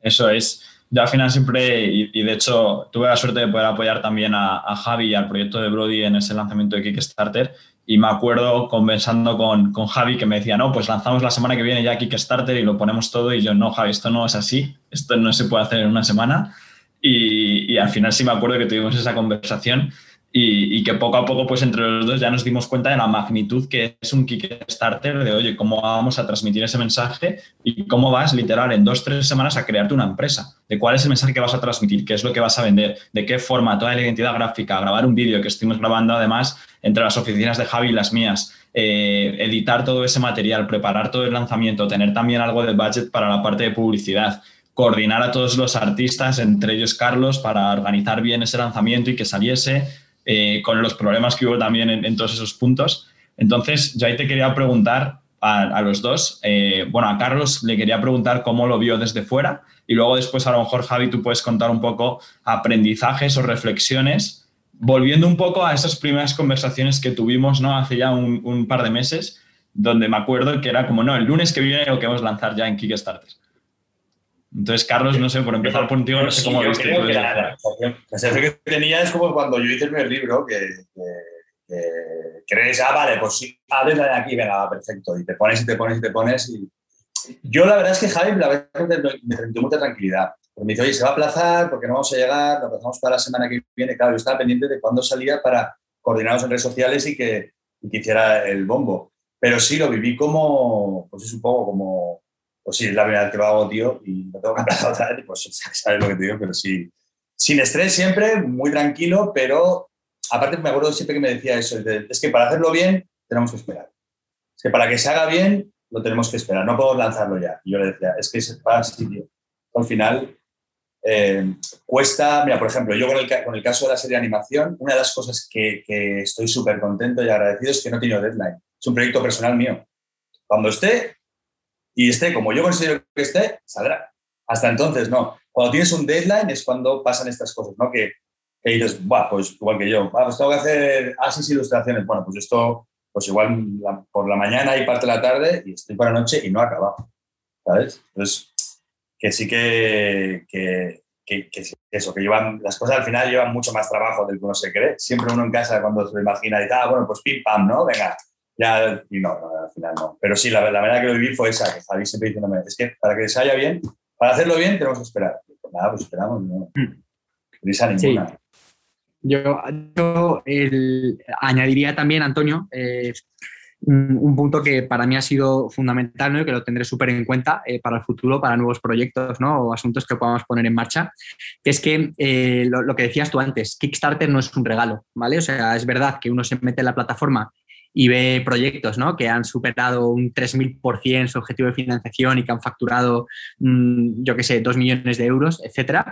Eso es. Yo al final siempre, y, de hecho tuve la suerte de poder apoyar también a, Javi y al proyecto de Brody en ese lanzamiento de Kickstarter. Y me acuerdo conversando con, con, Javi que me decía, no, pues lanzamos la semana que viene ya Kickstarter y lo ponemos todo. Y yo, no, Javi, esto no es así, esto no se puede hacer en una semana. y, al final sí me acuerdo que tuvimos esa conversación y, que poco a poco, pues entre los dos ya nos dimos cuenta de la magnitud que es un Kickstarter, de oye, cómo vamos a transmitir ese mensaje y cómo vas literal en dos, tres semanas a crearte una empresa, de cuál es el mensaje que vas a transmitir, qué es lo que vas a vender, de qué forma, toda la identidad gráfica, grabar un vídeo que estuvimos grabando además entre las oficinas de Javi y las mías, eh, editar todo ese material, preparar todo el lanzamiento, tener también algo de budget para la parte de publicidad, coordinar a todos los artistas, entre ellos Carlos, para organizar bien ese lanzamiento y que saliese eh, con los problemas que hubo también en, todos esos puntos. Entonces, yo ahí te quería preguntar a, los dos, eh, bueno, a Carlos le quería preguntar cómo lo vio desde fuera y luego después a lo mejor, Javi, tú puedes contar un poco aprendizajes o reflexiones, volviendo un poco a esas primeras conversaciones que tuvimos ¿no? hace ya un, par de meses, donde me acuerdo que era como, no, el lunes que viene lo que vamos a lanzar ya en Kickstarter. Entonces, Carlos, no sé, por empezar por contigo, no sé cómo viste tú la, sensación que tenía es como cuando yo hice el primer libro, que, crees, ah, vale, pues sí, abres la de aquí, venga, perfecto, y te pones y te pones y te pones. Y... Yo la verdad es que Javi la verdad me transmitió mucha tranquilidad. me dice, oye, se va a aplazar porque no vamos a llegar, lo aplazamos para la semana que viene. Claro, yo estaba pendiente de cuándo salía para coordinarnos en redes sociales y que, y que hiciera el bombo. Pero sí, lo viví como, pues es un poco como pues sí, es la primera vez que lo hago, tío, y no tengo empezar otra vez, pues sabes lo que te digo, pero sí. Sin estrés siempre, muy tranquilo, pero aparte me acuerdo siempre que me decía eso, es que para hacerlo bien tenemos que esperar. Es que para que se haga bien lo tenemos que esperar, no podemos lanzarlo ya. Y yo le decía, es que se va así, tío. Al final eh, cuesta, mira, por ejemplo, yo con el, con el, caso de la serie de animación, una de las cosas que, que estoy súper contento y agradecido es que no tenido deadline. Es un proyecto personal mío. Cuando esté, y esté como yo considero que esté, saldrá. Hasta entonces, no. Cuando tienes un deadline es cuando pasan estas cosas, ¿no? Que, que dices, pues igual que yo, pues tengo que hacer así ilustraciones. Bueno, pues esto, pues igual por la mañana y parte de la tarde y estoy para la noche y no acaba. ¿Sabes? Entonces, que sí que, que, que, eso, que llevan, las cosas al final llevan mucho más trabajo del que uno se cree. Siempre uno en casa cuando se lo imagina y tal, ah, bueno, pues pim pam, ¿no? Venga, ya, y no, al final no. Pero sí, la, la verdad que lo viví fue esa, que Javi siempre diciéndome, es que para que se bien, para hacerlo bien tenemos que esperar. Pues nada, pues esperamos, no. Prisa ninguna. Yo, yo añadiría también, Antonio, eh, un punto que para mí ha sido fundamental ¿no? y que lo tendré súper en cuenta eh, para el futuro, para nuevos proyectos ¿no? o asuntos que podamos poner en marcha, que es que eh, lo, lo, que decías tú antes, Kickstarter no es un regalo, ¿vale? O sea, es verdad que uno se mete en la plataforma y ve proyectos ¿no? que han superado un 3.000% su objetivo de financiación y que han facturado, mm, yo qué sé, 2 millones de euros, etc.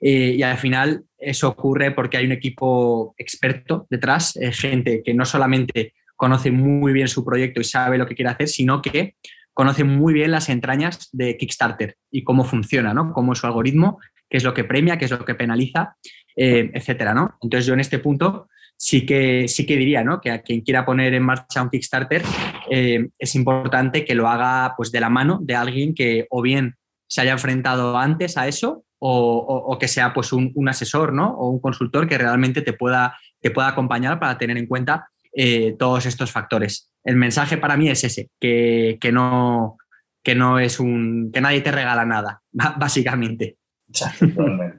Eh, y al final eso ocurre porque hay un equipo experto detrás, eh, gente que no solamente conoce muy bien su proyecto y sabe lo que quiere hacer, sino que conoce muy bien las entrañas de Kickstarter y cómo funciona, ¿no? cómo es su algoritmo, qué es lo que premia, qué es lo que penaliza, eh, etcétera, ¿no? Entonces yo en este punto sí que, sí que diría ¿no? que a quien quiera poner en marcha un Kickstarter eh, es importante que lo haga pues, de la mano de alguien que o bien se haya enfrentado antes a eso o, que sea pues, un, asesor ¿no? o un consultor que realmente te pueda, te pueda acompañar para tener en cuenta eh, todos estos factores. El mensaje para mí es ese, que, no, que no es un que nadie te regala nada, básicamente.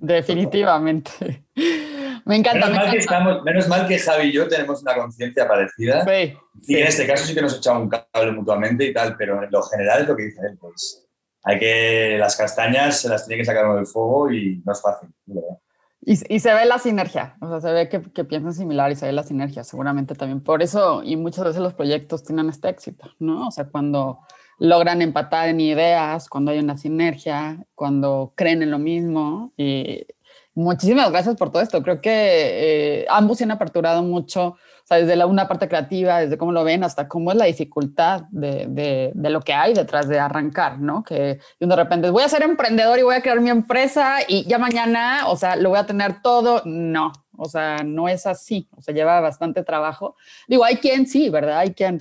Definitivamente. Me encanta. Menos, mal, Que estamos, menos mal que Javi y yo tenemos una conciencia parecida. Sí, y en este caso sí que nos echamos un cable mutuamente y tal, pero en lo general es lo que dice él, pues hay que, las castañas se las tiene que sacar del fuego y no es fácil. Y, y, se ve la sinergia, o sea, se ve que, que, piensan similar y se ve la sinergia, seguramente también. Por eso, y muchas veces los proyectos tienen este éxito, ¿no? O sea, cuando logran empatar en ideas, cuando hay una sinergia, cuando creen en lo mismo y Muchísimas gracias por todo esto. Creo que eh, ambos se han aperturado mucho, o sea, desde la, una parte creativa, desde cómo lo ven, hasta cómo es la dificultad de, de, de, lo que hay detrás de arrancar, ¿no? Que de repente voy a ser emprendedor y voy a crear mi empresa y ya mañana, o sea, lo voy a tener todo. No, o sea, no es así. O sea, lleva bastante trabajo. Digo, hay quien sí, ¿verdad? Hay quien...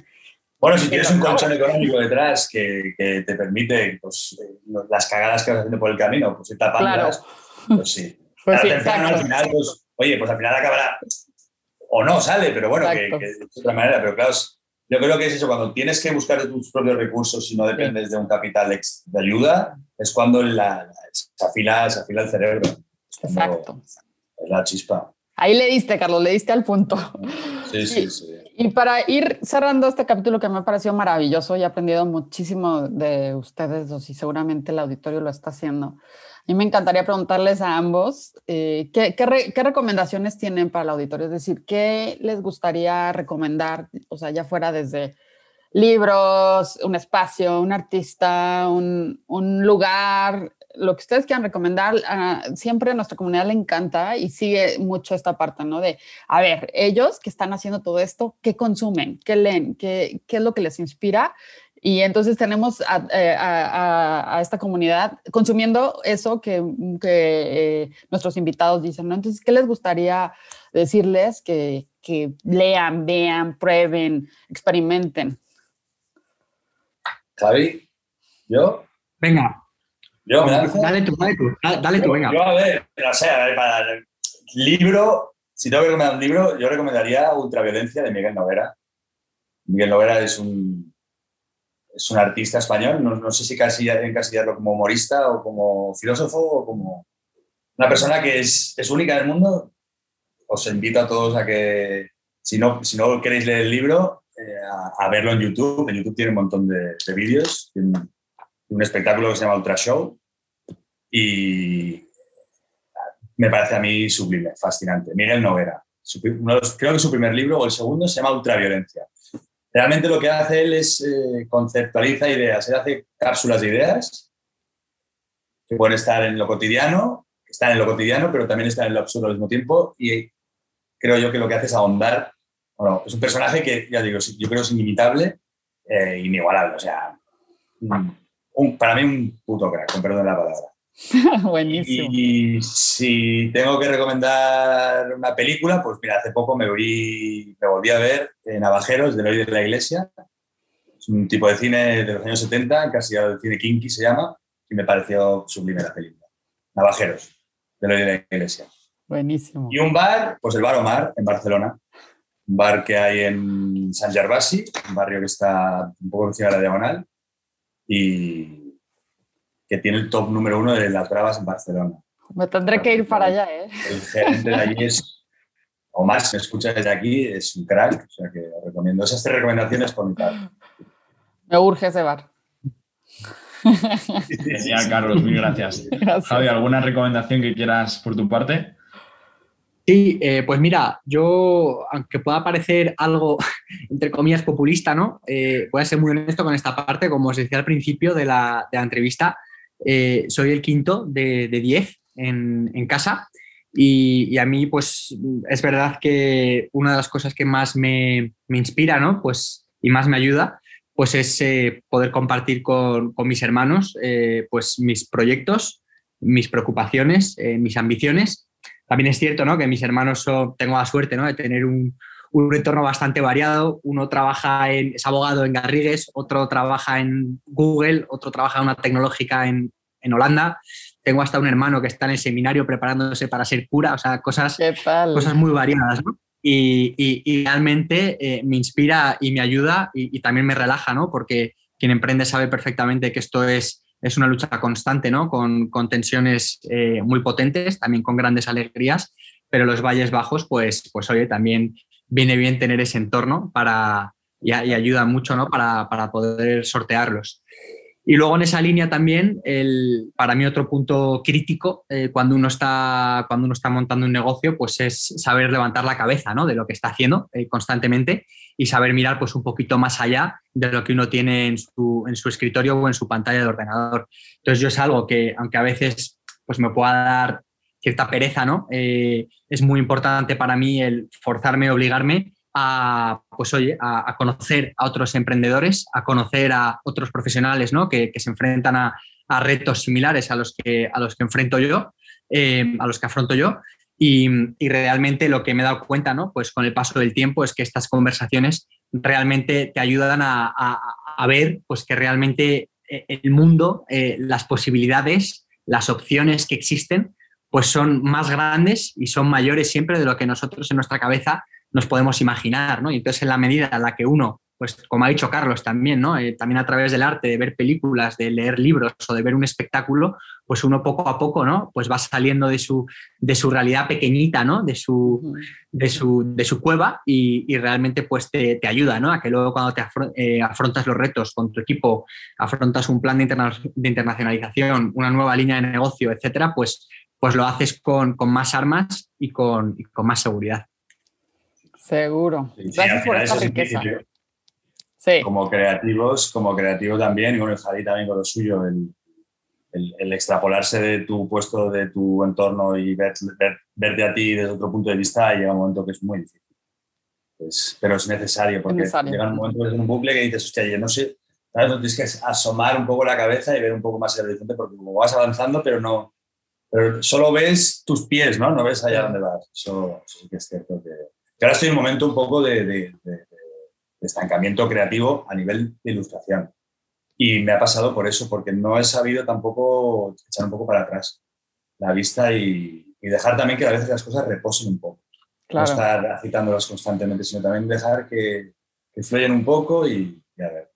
Bueno, si tienes un colchón económico detrás que, que te permite pues, eh, las cagadas que vas haciendo por el camino, pues ir tapándolas, claro. pues sí. Pues sí, al final, pues, oye, pues al final acabará, o no sale, pero bueno, que, de otra manera, pero claro, yo creo que es eso, cuando tienes que buscar tus propios recursos y no dependes de un capital de ayuda, es cuando la, se, afila, se afila el cerebro. Exacto. Es la chispa. Ahí le diste, Carlos, le diste al punto. Sí, sí, sí. Y para ir cerrando este capítulo que me ha parecido maravilloso y he aprendido muchísimo de ustedes dos y seguramente el auditorio lo está haciendo. Y me encantaría preguntarles a ambos eh, ¿qué, qué, recomendaciones tienen para el auditorio, es decir, qué les gustaría recomendar, o sea, ya fuera desde libros, un espacio, un artista, un, un lugar, lo que ustedes quieran recomendar, ah, siempre a nuestra comunidad le encanta y sigue mucho esta parte, ¿no? De, a ver, ellos que están haciendo todo esto, ¿qué consumen? ¿Qué leen? ¿Qué, qué es lo que les inspira? Y entonces tenemos a, eh, esta comunidad consumiendo eso que, que eh, nuestros invitados dicen, ¿no? Entonces, ¿qué les gustaría decirles que, que lean, vean, prueben, experimenten? ¿yo? Venga, yo, Dale tú, dale tú, dale tú, venga. Yo, a ver, no sé, a ver, para el libro, si tengo que recomendar un libro, yo recomendaría Ultraviolencia de Miguel Novera. Miguel Novera es un, es un artista español, no, no sé si casi encasillarlo como humorista o como filósofo o como una persona que es, es única en el mundo. Os invito a todos a que, si no, si no queréis leer el libro, eh, a, verlo en YouTube. En YouTube tiene un montón de, de vídeos un espectáculo que se llama Ultra Show y me parece a mí sublime, fascinante. Miguel Novera, creo que su primer libro o el segundo se llama Ultraviolencia. Realmente lo que hace él es eh, conceptualiza ideas, él hace cápsulas de ideas que pueden estar en lo cotidiano, están en lo cotidiano, pero también están en lo absurdo al mismo tiempo y creo yo que lo que hace es ahondar. Bueno, es un personaje que, ya digo, yo creo es inimitable, e inigualable, o sea, mm, para mí un puto crack, con perdón de la palabra. Buenísimo. Y, si tengo que recomendar una película, pues mira, hace poco me, vi, me volví a ver Navajeros, del Hoy de la Iglesia. Es un tipo de cine de los años 70, casi el cine kinky se llama, y me pareció sublime la película. Navajeros, del Hoy de la Iglesia. Buenísimo. Y un bar, pues el Bar Omar, en Barcelona. Un bar que hay en San Gervasi, un barrio que está un poco encima de la diagonal y que tiene el top número uno de las bravas en Barcelona. Me tendré que ir para allá, ¿eh? El gerente de allí es, o más, me escucha desde aquí, es un crack, o sea que recomiendo esas tres recomendaciones por mi parte. Me urge ese bar. Genial, Carlos, muy gracias. gracias. Javi, ¿alguna recomendación que quieras por tu parte? Sí, eh, pues mira, yo, aunque pueda parecer algo, entre comillas, populista, ¿no? Eh, voy a ser muy honesto con esta parte, como os decía al principio de la, entrevista, eh, soy el quinto de, diez en, casa y, a mí, pues, es verdad que una de las cosas que más me, inspira, ¿no? Pues, y más me ayuda, pues es poder compartir con, con mis hermanos, pues, mis proyectos, mis preocupaciones, mis ambiciones también es cierto ¿no? que mis hermanos tengo la suerte ¿no? de tener un, un entorno bastante variado. Uno trabaja en, es abogado en Garrigues, otro trabaja en Google, otro trabaja en una tecnológica en, en Holanda. Tengo hasta un hermano que está en el seminario preparándose para ser cura, o sea, cosas, cosas muy variadas. ¿no? Y, y, realmente eh, me inspira y me ayuda y, y, también me relaja, ¿no? porque quien emprende sabe perfectamente que esto es es una lucha constante, ¿no? Con, tensiones eh, muy potentes, también con grandes alegrías, pero los valles bajos, pues, pues oye, también viene bien tener ese entorno para, y, ayuda mucho, ¿no? Para, para poder sortearlos. Y luego en esa línea también, el, para mí otro punto crítico eh, cuando, uno está, cuando uno está montando un negocio, pues es saber levantar la cabeza ¿no? de lo que está haciendo eh, constantemente y saber mirar pues un poquito más allá de lo que uno tiene en su, en su, escritorio o en su pantalla de ordenador. Entonces yo es algo que, aunque a veces pues me pueda dar cierta pereza, ¿no? Eh, es muy importante para mí el forzarme, obligarme a, pues oye, a, conocer a otros emprendedores, a conocer a otros profesionales ¿no? que, se enfrentan a, retos similares a los que, a los que enfrento yo, eh, a los que afronto yo. Y, realmente lo que me he dado cuenta, ¿no? Pues con el paso del tiempo es que estas conversaciones realmente te ayudan a, ver pues que realmente eh, el mundo, eh, las posibilidades, las opciones que existen, pues son más grandes y son mayores siempre de lo que nosotros en nuestra cabeza nos podemos imaginar, ¿no? Y entonces en la medida en la que uno pues como ha dicho Carlos también, ¿no? Eh, también a través del arte, de ver películas, de leer libros o de ver un espectáculo, pues uno poco a poco, ¿no? Pues va saliendo de su, de su realidad pequeñita, ¿no? De su, de su, de su cueva y, realmente pues te, ayuda, ¿no? A que luego cuando te eh, afrontas los retos con tu equipo, afrontas un plan de, internacionalización, una nueva línea de negocio, etcétera, pues, pues lo haces con, más armas y con, con más seguridad. Seguro. Gracias por esta riqueza. Como creativos, como creativo también, y el Javi también con lo suyo, el, el, extrapolarse de tu puesto, de tu entorno y ver, verte a ti desde otro punto de vista llega un momento que es muy difícil. pero es necesario, porque llega un momento es un bucle que dices, hostia, yo no sé, ¿sabes? tienes que asomar un poco la cabeza y ver un poco más el horizonte, porque como vas avanzando, pero no, pero solo ves tus pies, ¿no? No ves allá dónde vas. Eso, sí que es cierto que... ahora estoy en un momento un poco de estancamiento creativo a nivel de ilustración. Y me ha pasado por eso, porque no he sabido tampoco echar un poco para atrás la vista y, dejar también que a veces las cosas reposen un poco. No estar agitándolas constantemente, sino también dejar que, que fluyan un poco y, a ver.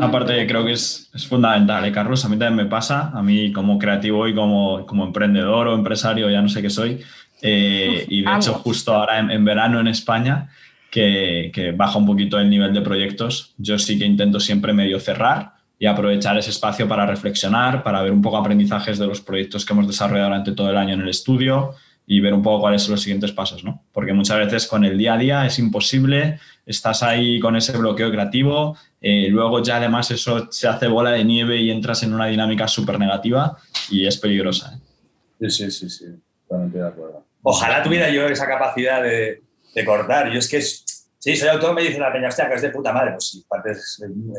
Aparte, creo que es, es fundamental, ¿eh, Carlos? A mí también me pasa, a mí como creativo y como, como emprendedor o empresario, ya no sé qué soy, eh, y de hecho justo ahora en, en verano en España, que, baja un poquito el nivel de proyectos. Yo sí que intento siempre medio cerrar y aprovechar ese espacio para reflexionar, para ver un poco aprendizajes de los proyectos que hemos desarrollado durante todo el año en el estudio y ver un poco cuáles son los siguientes pasos, ¿no? Porque muchas veces con el día a día es imposible, estás ahí con ese bloqueo creativo, eh, luego ya además eso se hace bola de nieve y entras en una dinámica súper negativa y es peligrosa. ¿eh? Sí, sí, sí, sí, totalmente de acuerdo. Ojalá tuviera yo esa capacidad de, de cortar. Yo es que, sí, soy autor, me dice la peña, hostia, que es de puta madre. Pues sí, parte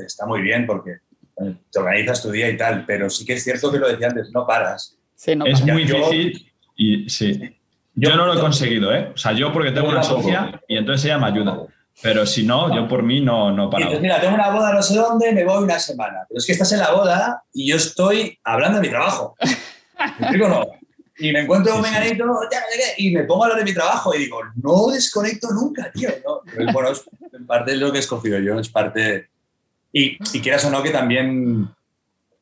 está muy bien porque te organizas tu día y tal, pero sí que es cierto que lo decía antes, no paras. Sí, no es muy difícil y sí. Yo, no lo he conseguido, ¿eh? O sea, yo porque tengo una socia y entonces ella me ayuda. Pero si no, yo por mí no, no paro. Entonces, mira, tengo una boda no sé dónde, me voy una semana. Pero es que estás en la boda y yo estoy hablando de mi trabajo. ¿Me explico no? Y me encuentro un menganito y me pongo a lo de mi trabajo y digo, no desconecto nunca, tío. ¿no? bueno, es parte de lo que he escogido yo, es parte... Y, y quieras o no que también,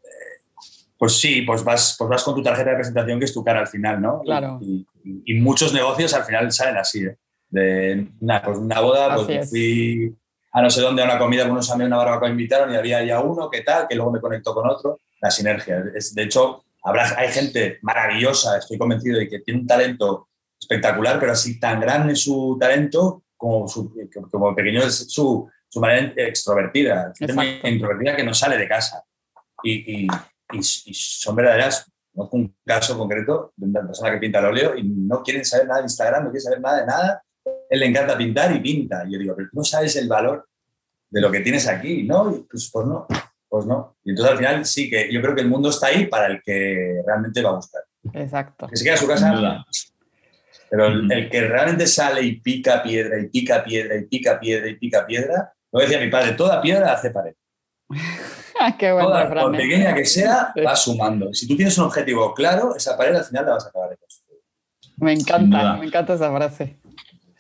eh, pues sí, pues vas, pues vas con tu tarjeta de presentación que es tu cara al final, ¿no? Claro. Y, muchos negocios al final salen así, ¿eh? De una, pues una boda, pues fui a no sé dónde a una comida con unos amigos, una barbacoa invitaron y había ya uno, ¿qué tal? Que luego me conectó con otro. La sinergia. Es, de hecho, hay gente maravillosa, estoy convencido de que tiene un talento espectacular, pero así tan grande su talento como, como pequeño es su, su manera extrovertida, introvertida que no sale de casa. Y, y, son verdaderas. Conozco un caso concreto de una persona que pinta el óleo y no quiere saber nada de Instagram, no quiere saber nada de nada. Él le encanta pintar y pinta. Y yo digo, pero tú no sabes el valor de lo que tienes aquí, ¿no? Y pues, pues no. Pues no. Y entonces al final sí que yo creo que el mundo está ahí para el que realmente va a buscar. Exacto. Que se queda en su casa. Pero el, que realmente sale y pica piedra y pica piedra y pica piedra y pica piedra, lo decía mi padre, toda piedra hace pared. Qué bueno, toda, por pequeña que sea, va sumando. Si tú tienes un objetivo claro, esa pared al final la vas a acabar de construir. Me encanta, me encanta esa frase.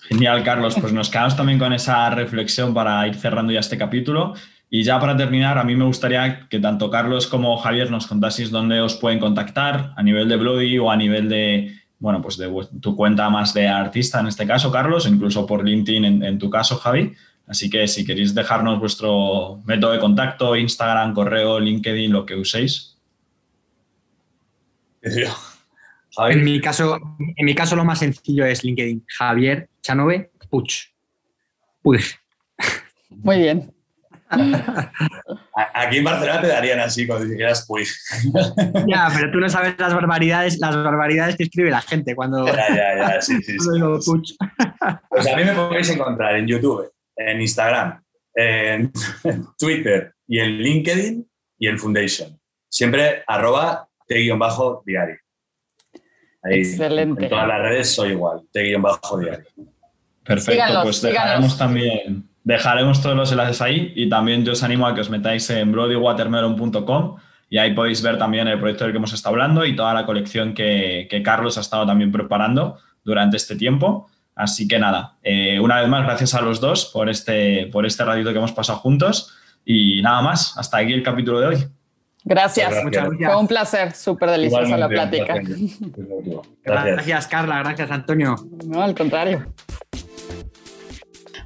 Genial, Carlos. Pues nos quedamos también con esa reflexión para ir cerrando ya este capítulo. Y ya para terminar, a mí me gustaría que tanto Carlos como Javier nos contaseis dónde os pueden contactar a nivel de Bloody o a nivel de, bueno, pues de tu cuenta más de artista en este caso, Carlos, incluso por LinkedIn en, tu caso, Javi. Así que si queréis dejarnos vuestro método de contacto, Instagram, correo, LinkedIn, lo que uséis. En mi caso, en mi caso lo más sencillo es LinkedIn. Javier Chanove Puch. Puig. Muy bien. Aquí en Barcelona te darían así cuando dijeras Puig. Ya, pero tú no sabes las barbaridades, las barbaridades que escribe la gente cuando. Ya, ya, ya, sí, sí. Pues a mí me podéis encontrar en YouTube, en Instagram, en Twitter y en LinkedIn y en Foundation. Siempre arroba t-diario. Excelente. En todas las redes soy igual, t-diario. Perfecto, pues dejaremos también Dejaremos todos los enlaces ahí y también yo os animo a que os metáis en brodywatermelon.com y ahí podéis ver también el proyecto del que hemos estado hablando y toda la colección que, Carlos ha estado también preparando durante este tiempo. Así que nada, eh, una vez más, gracias a los dos por este, por este ratito que hemos pasado juntos. Y nada más, hasta aquí el capítulo de hoy. Gracias, Muchas gracias. Fue un placer, súper deliciosa la plática. Gracias. gracias, Carla, gracias, Antonio. No, al contrario.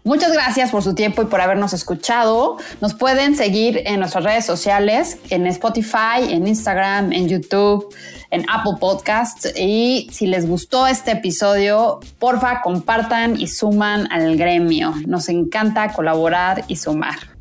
Muchas gracias por su tiempo y por habernos escuchado. Nos pueden seguir en nuestras redes sociales, en Spotify, en Instagram, en YouTube, en Apple Podcasts. Y si les gustó este episodio, porfa, compartan y suman al gremio. Nos encanta colaborar y sumar.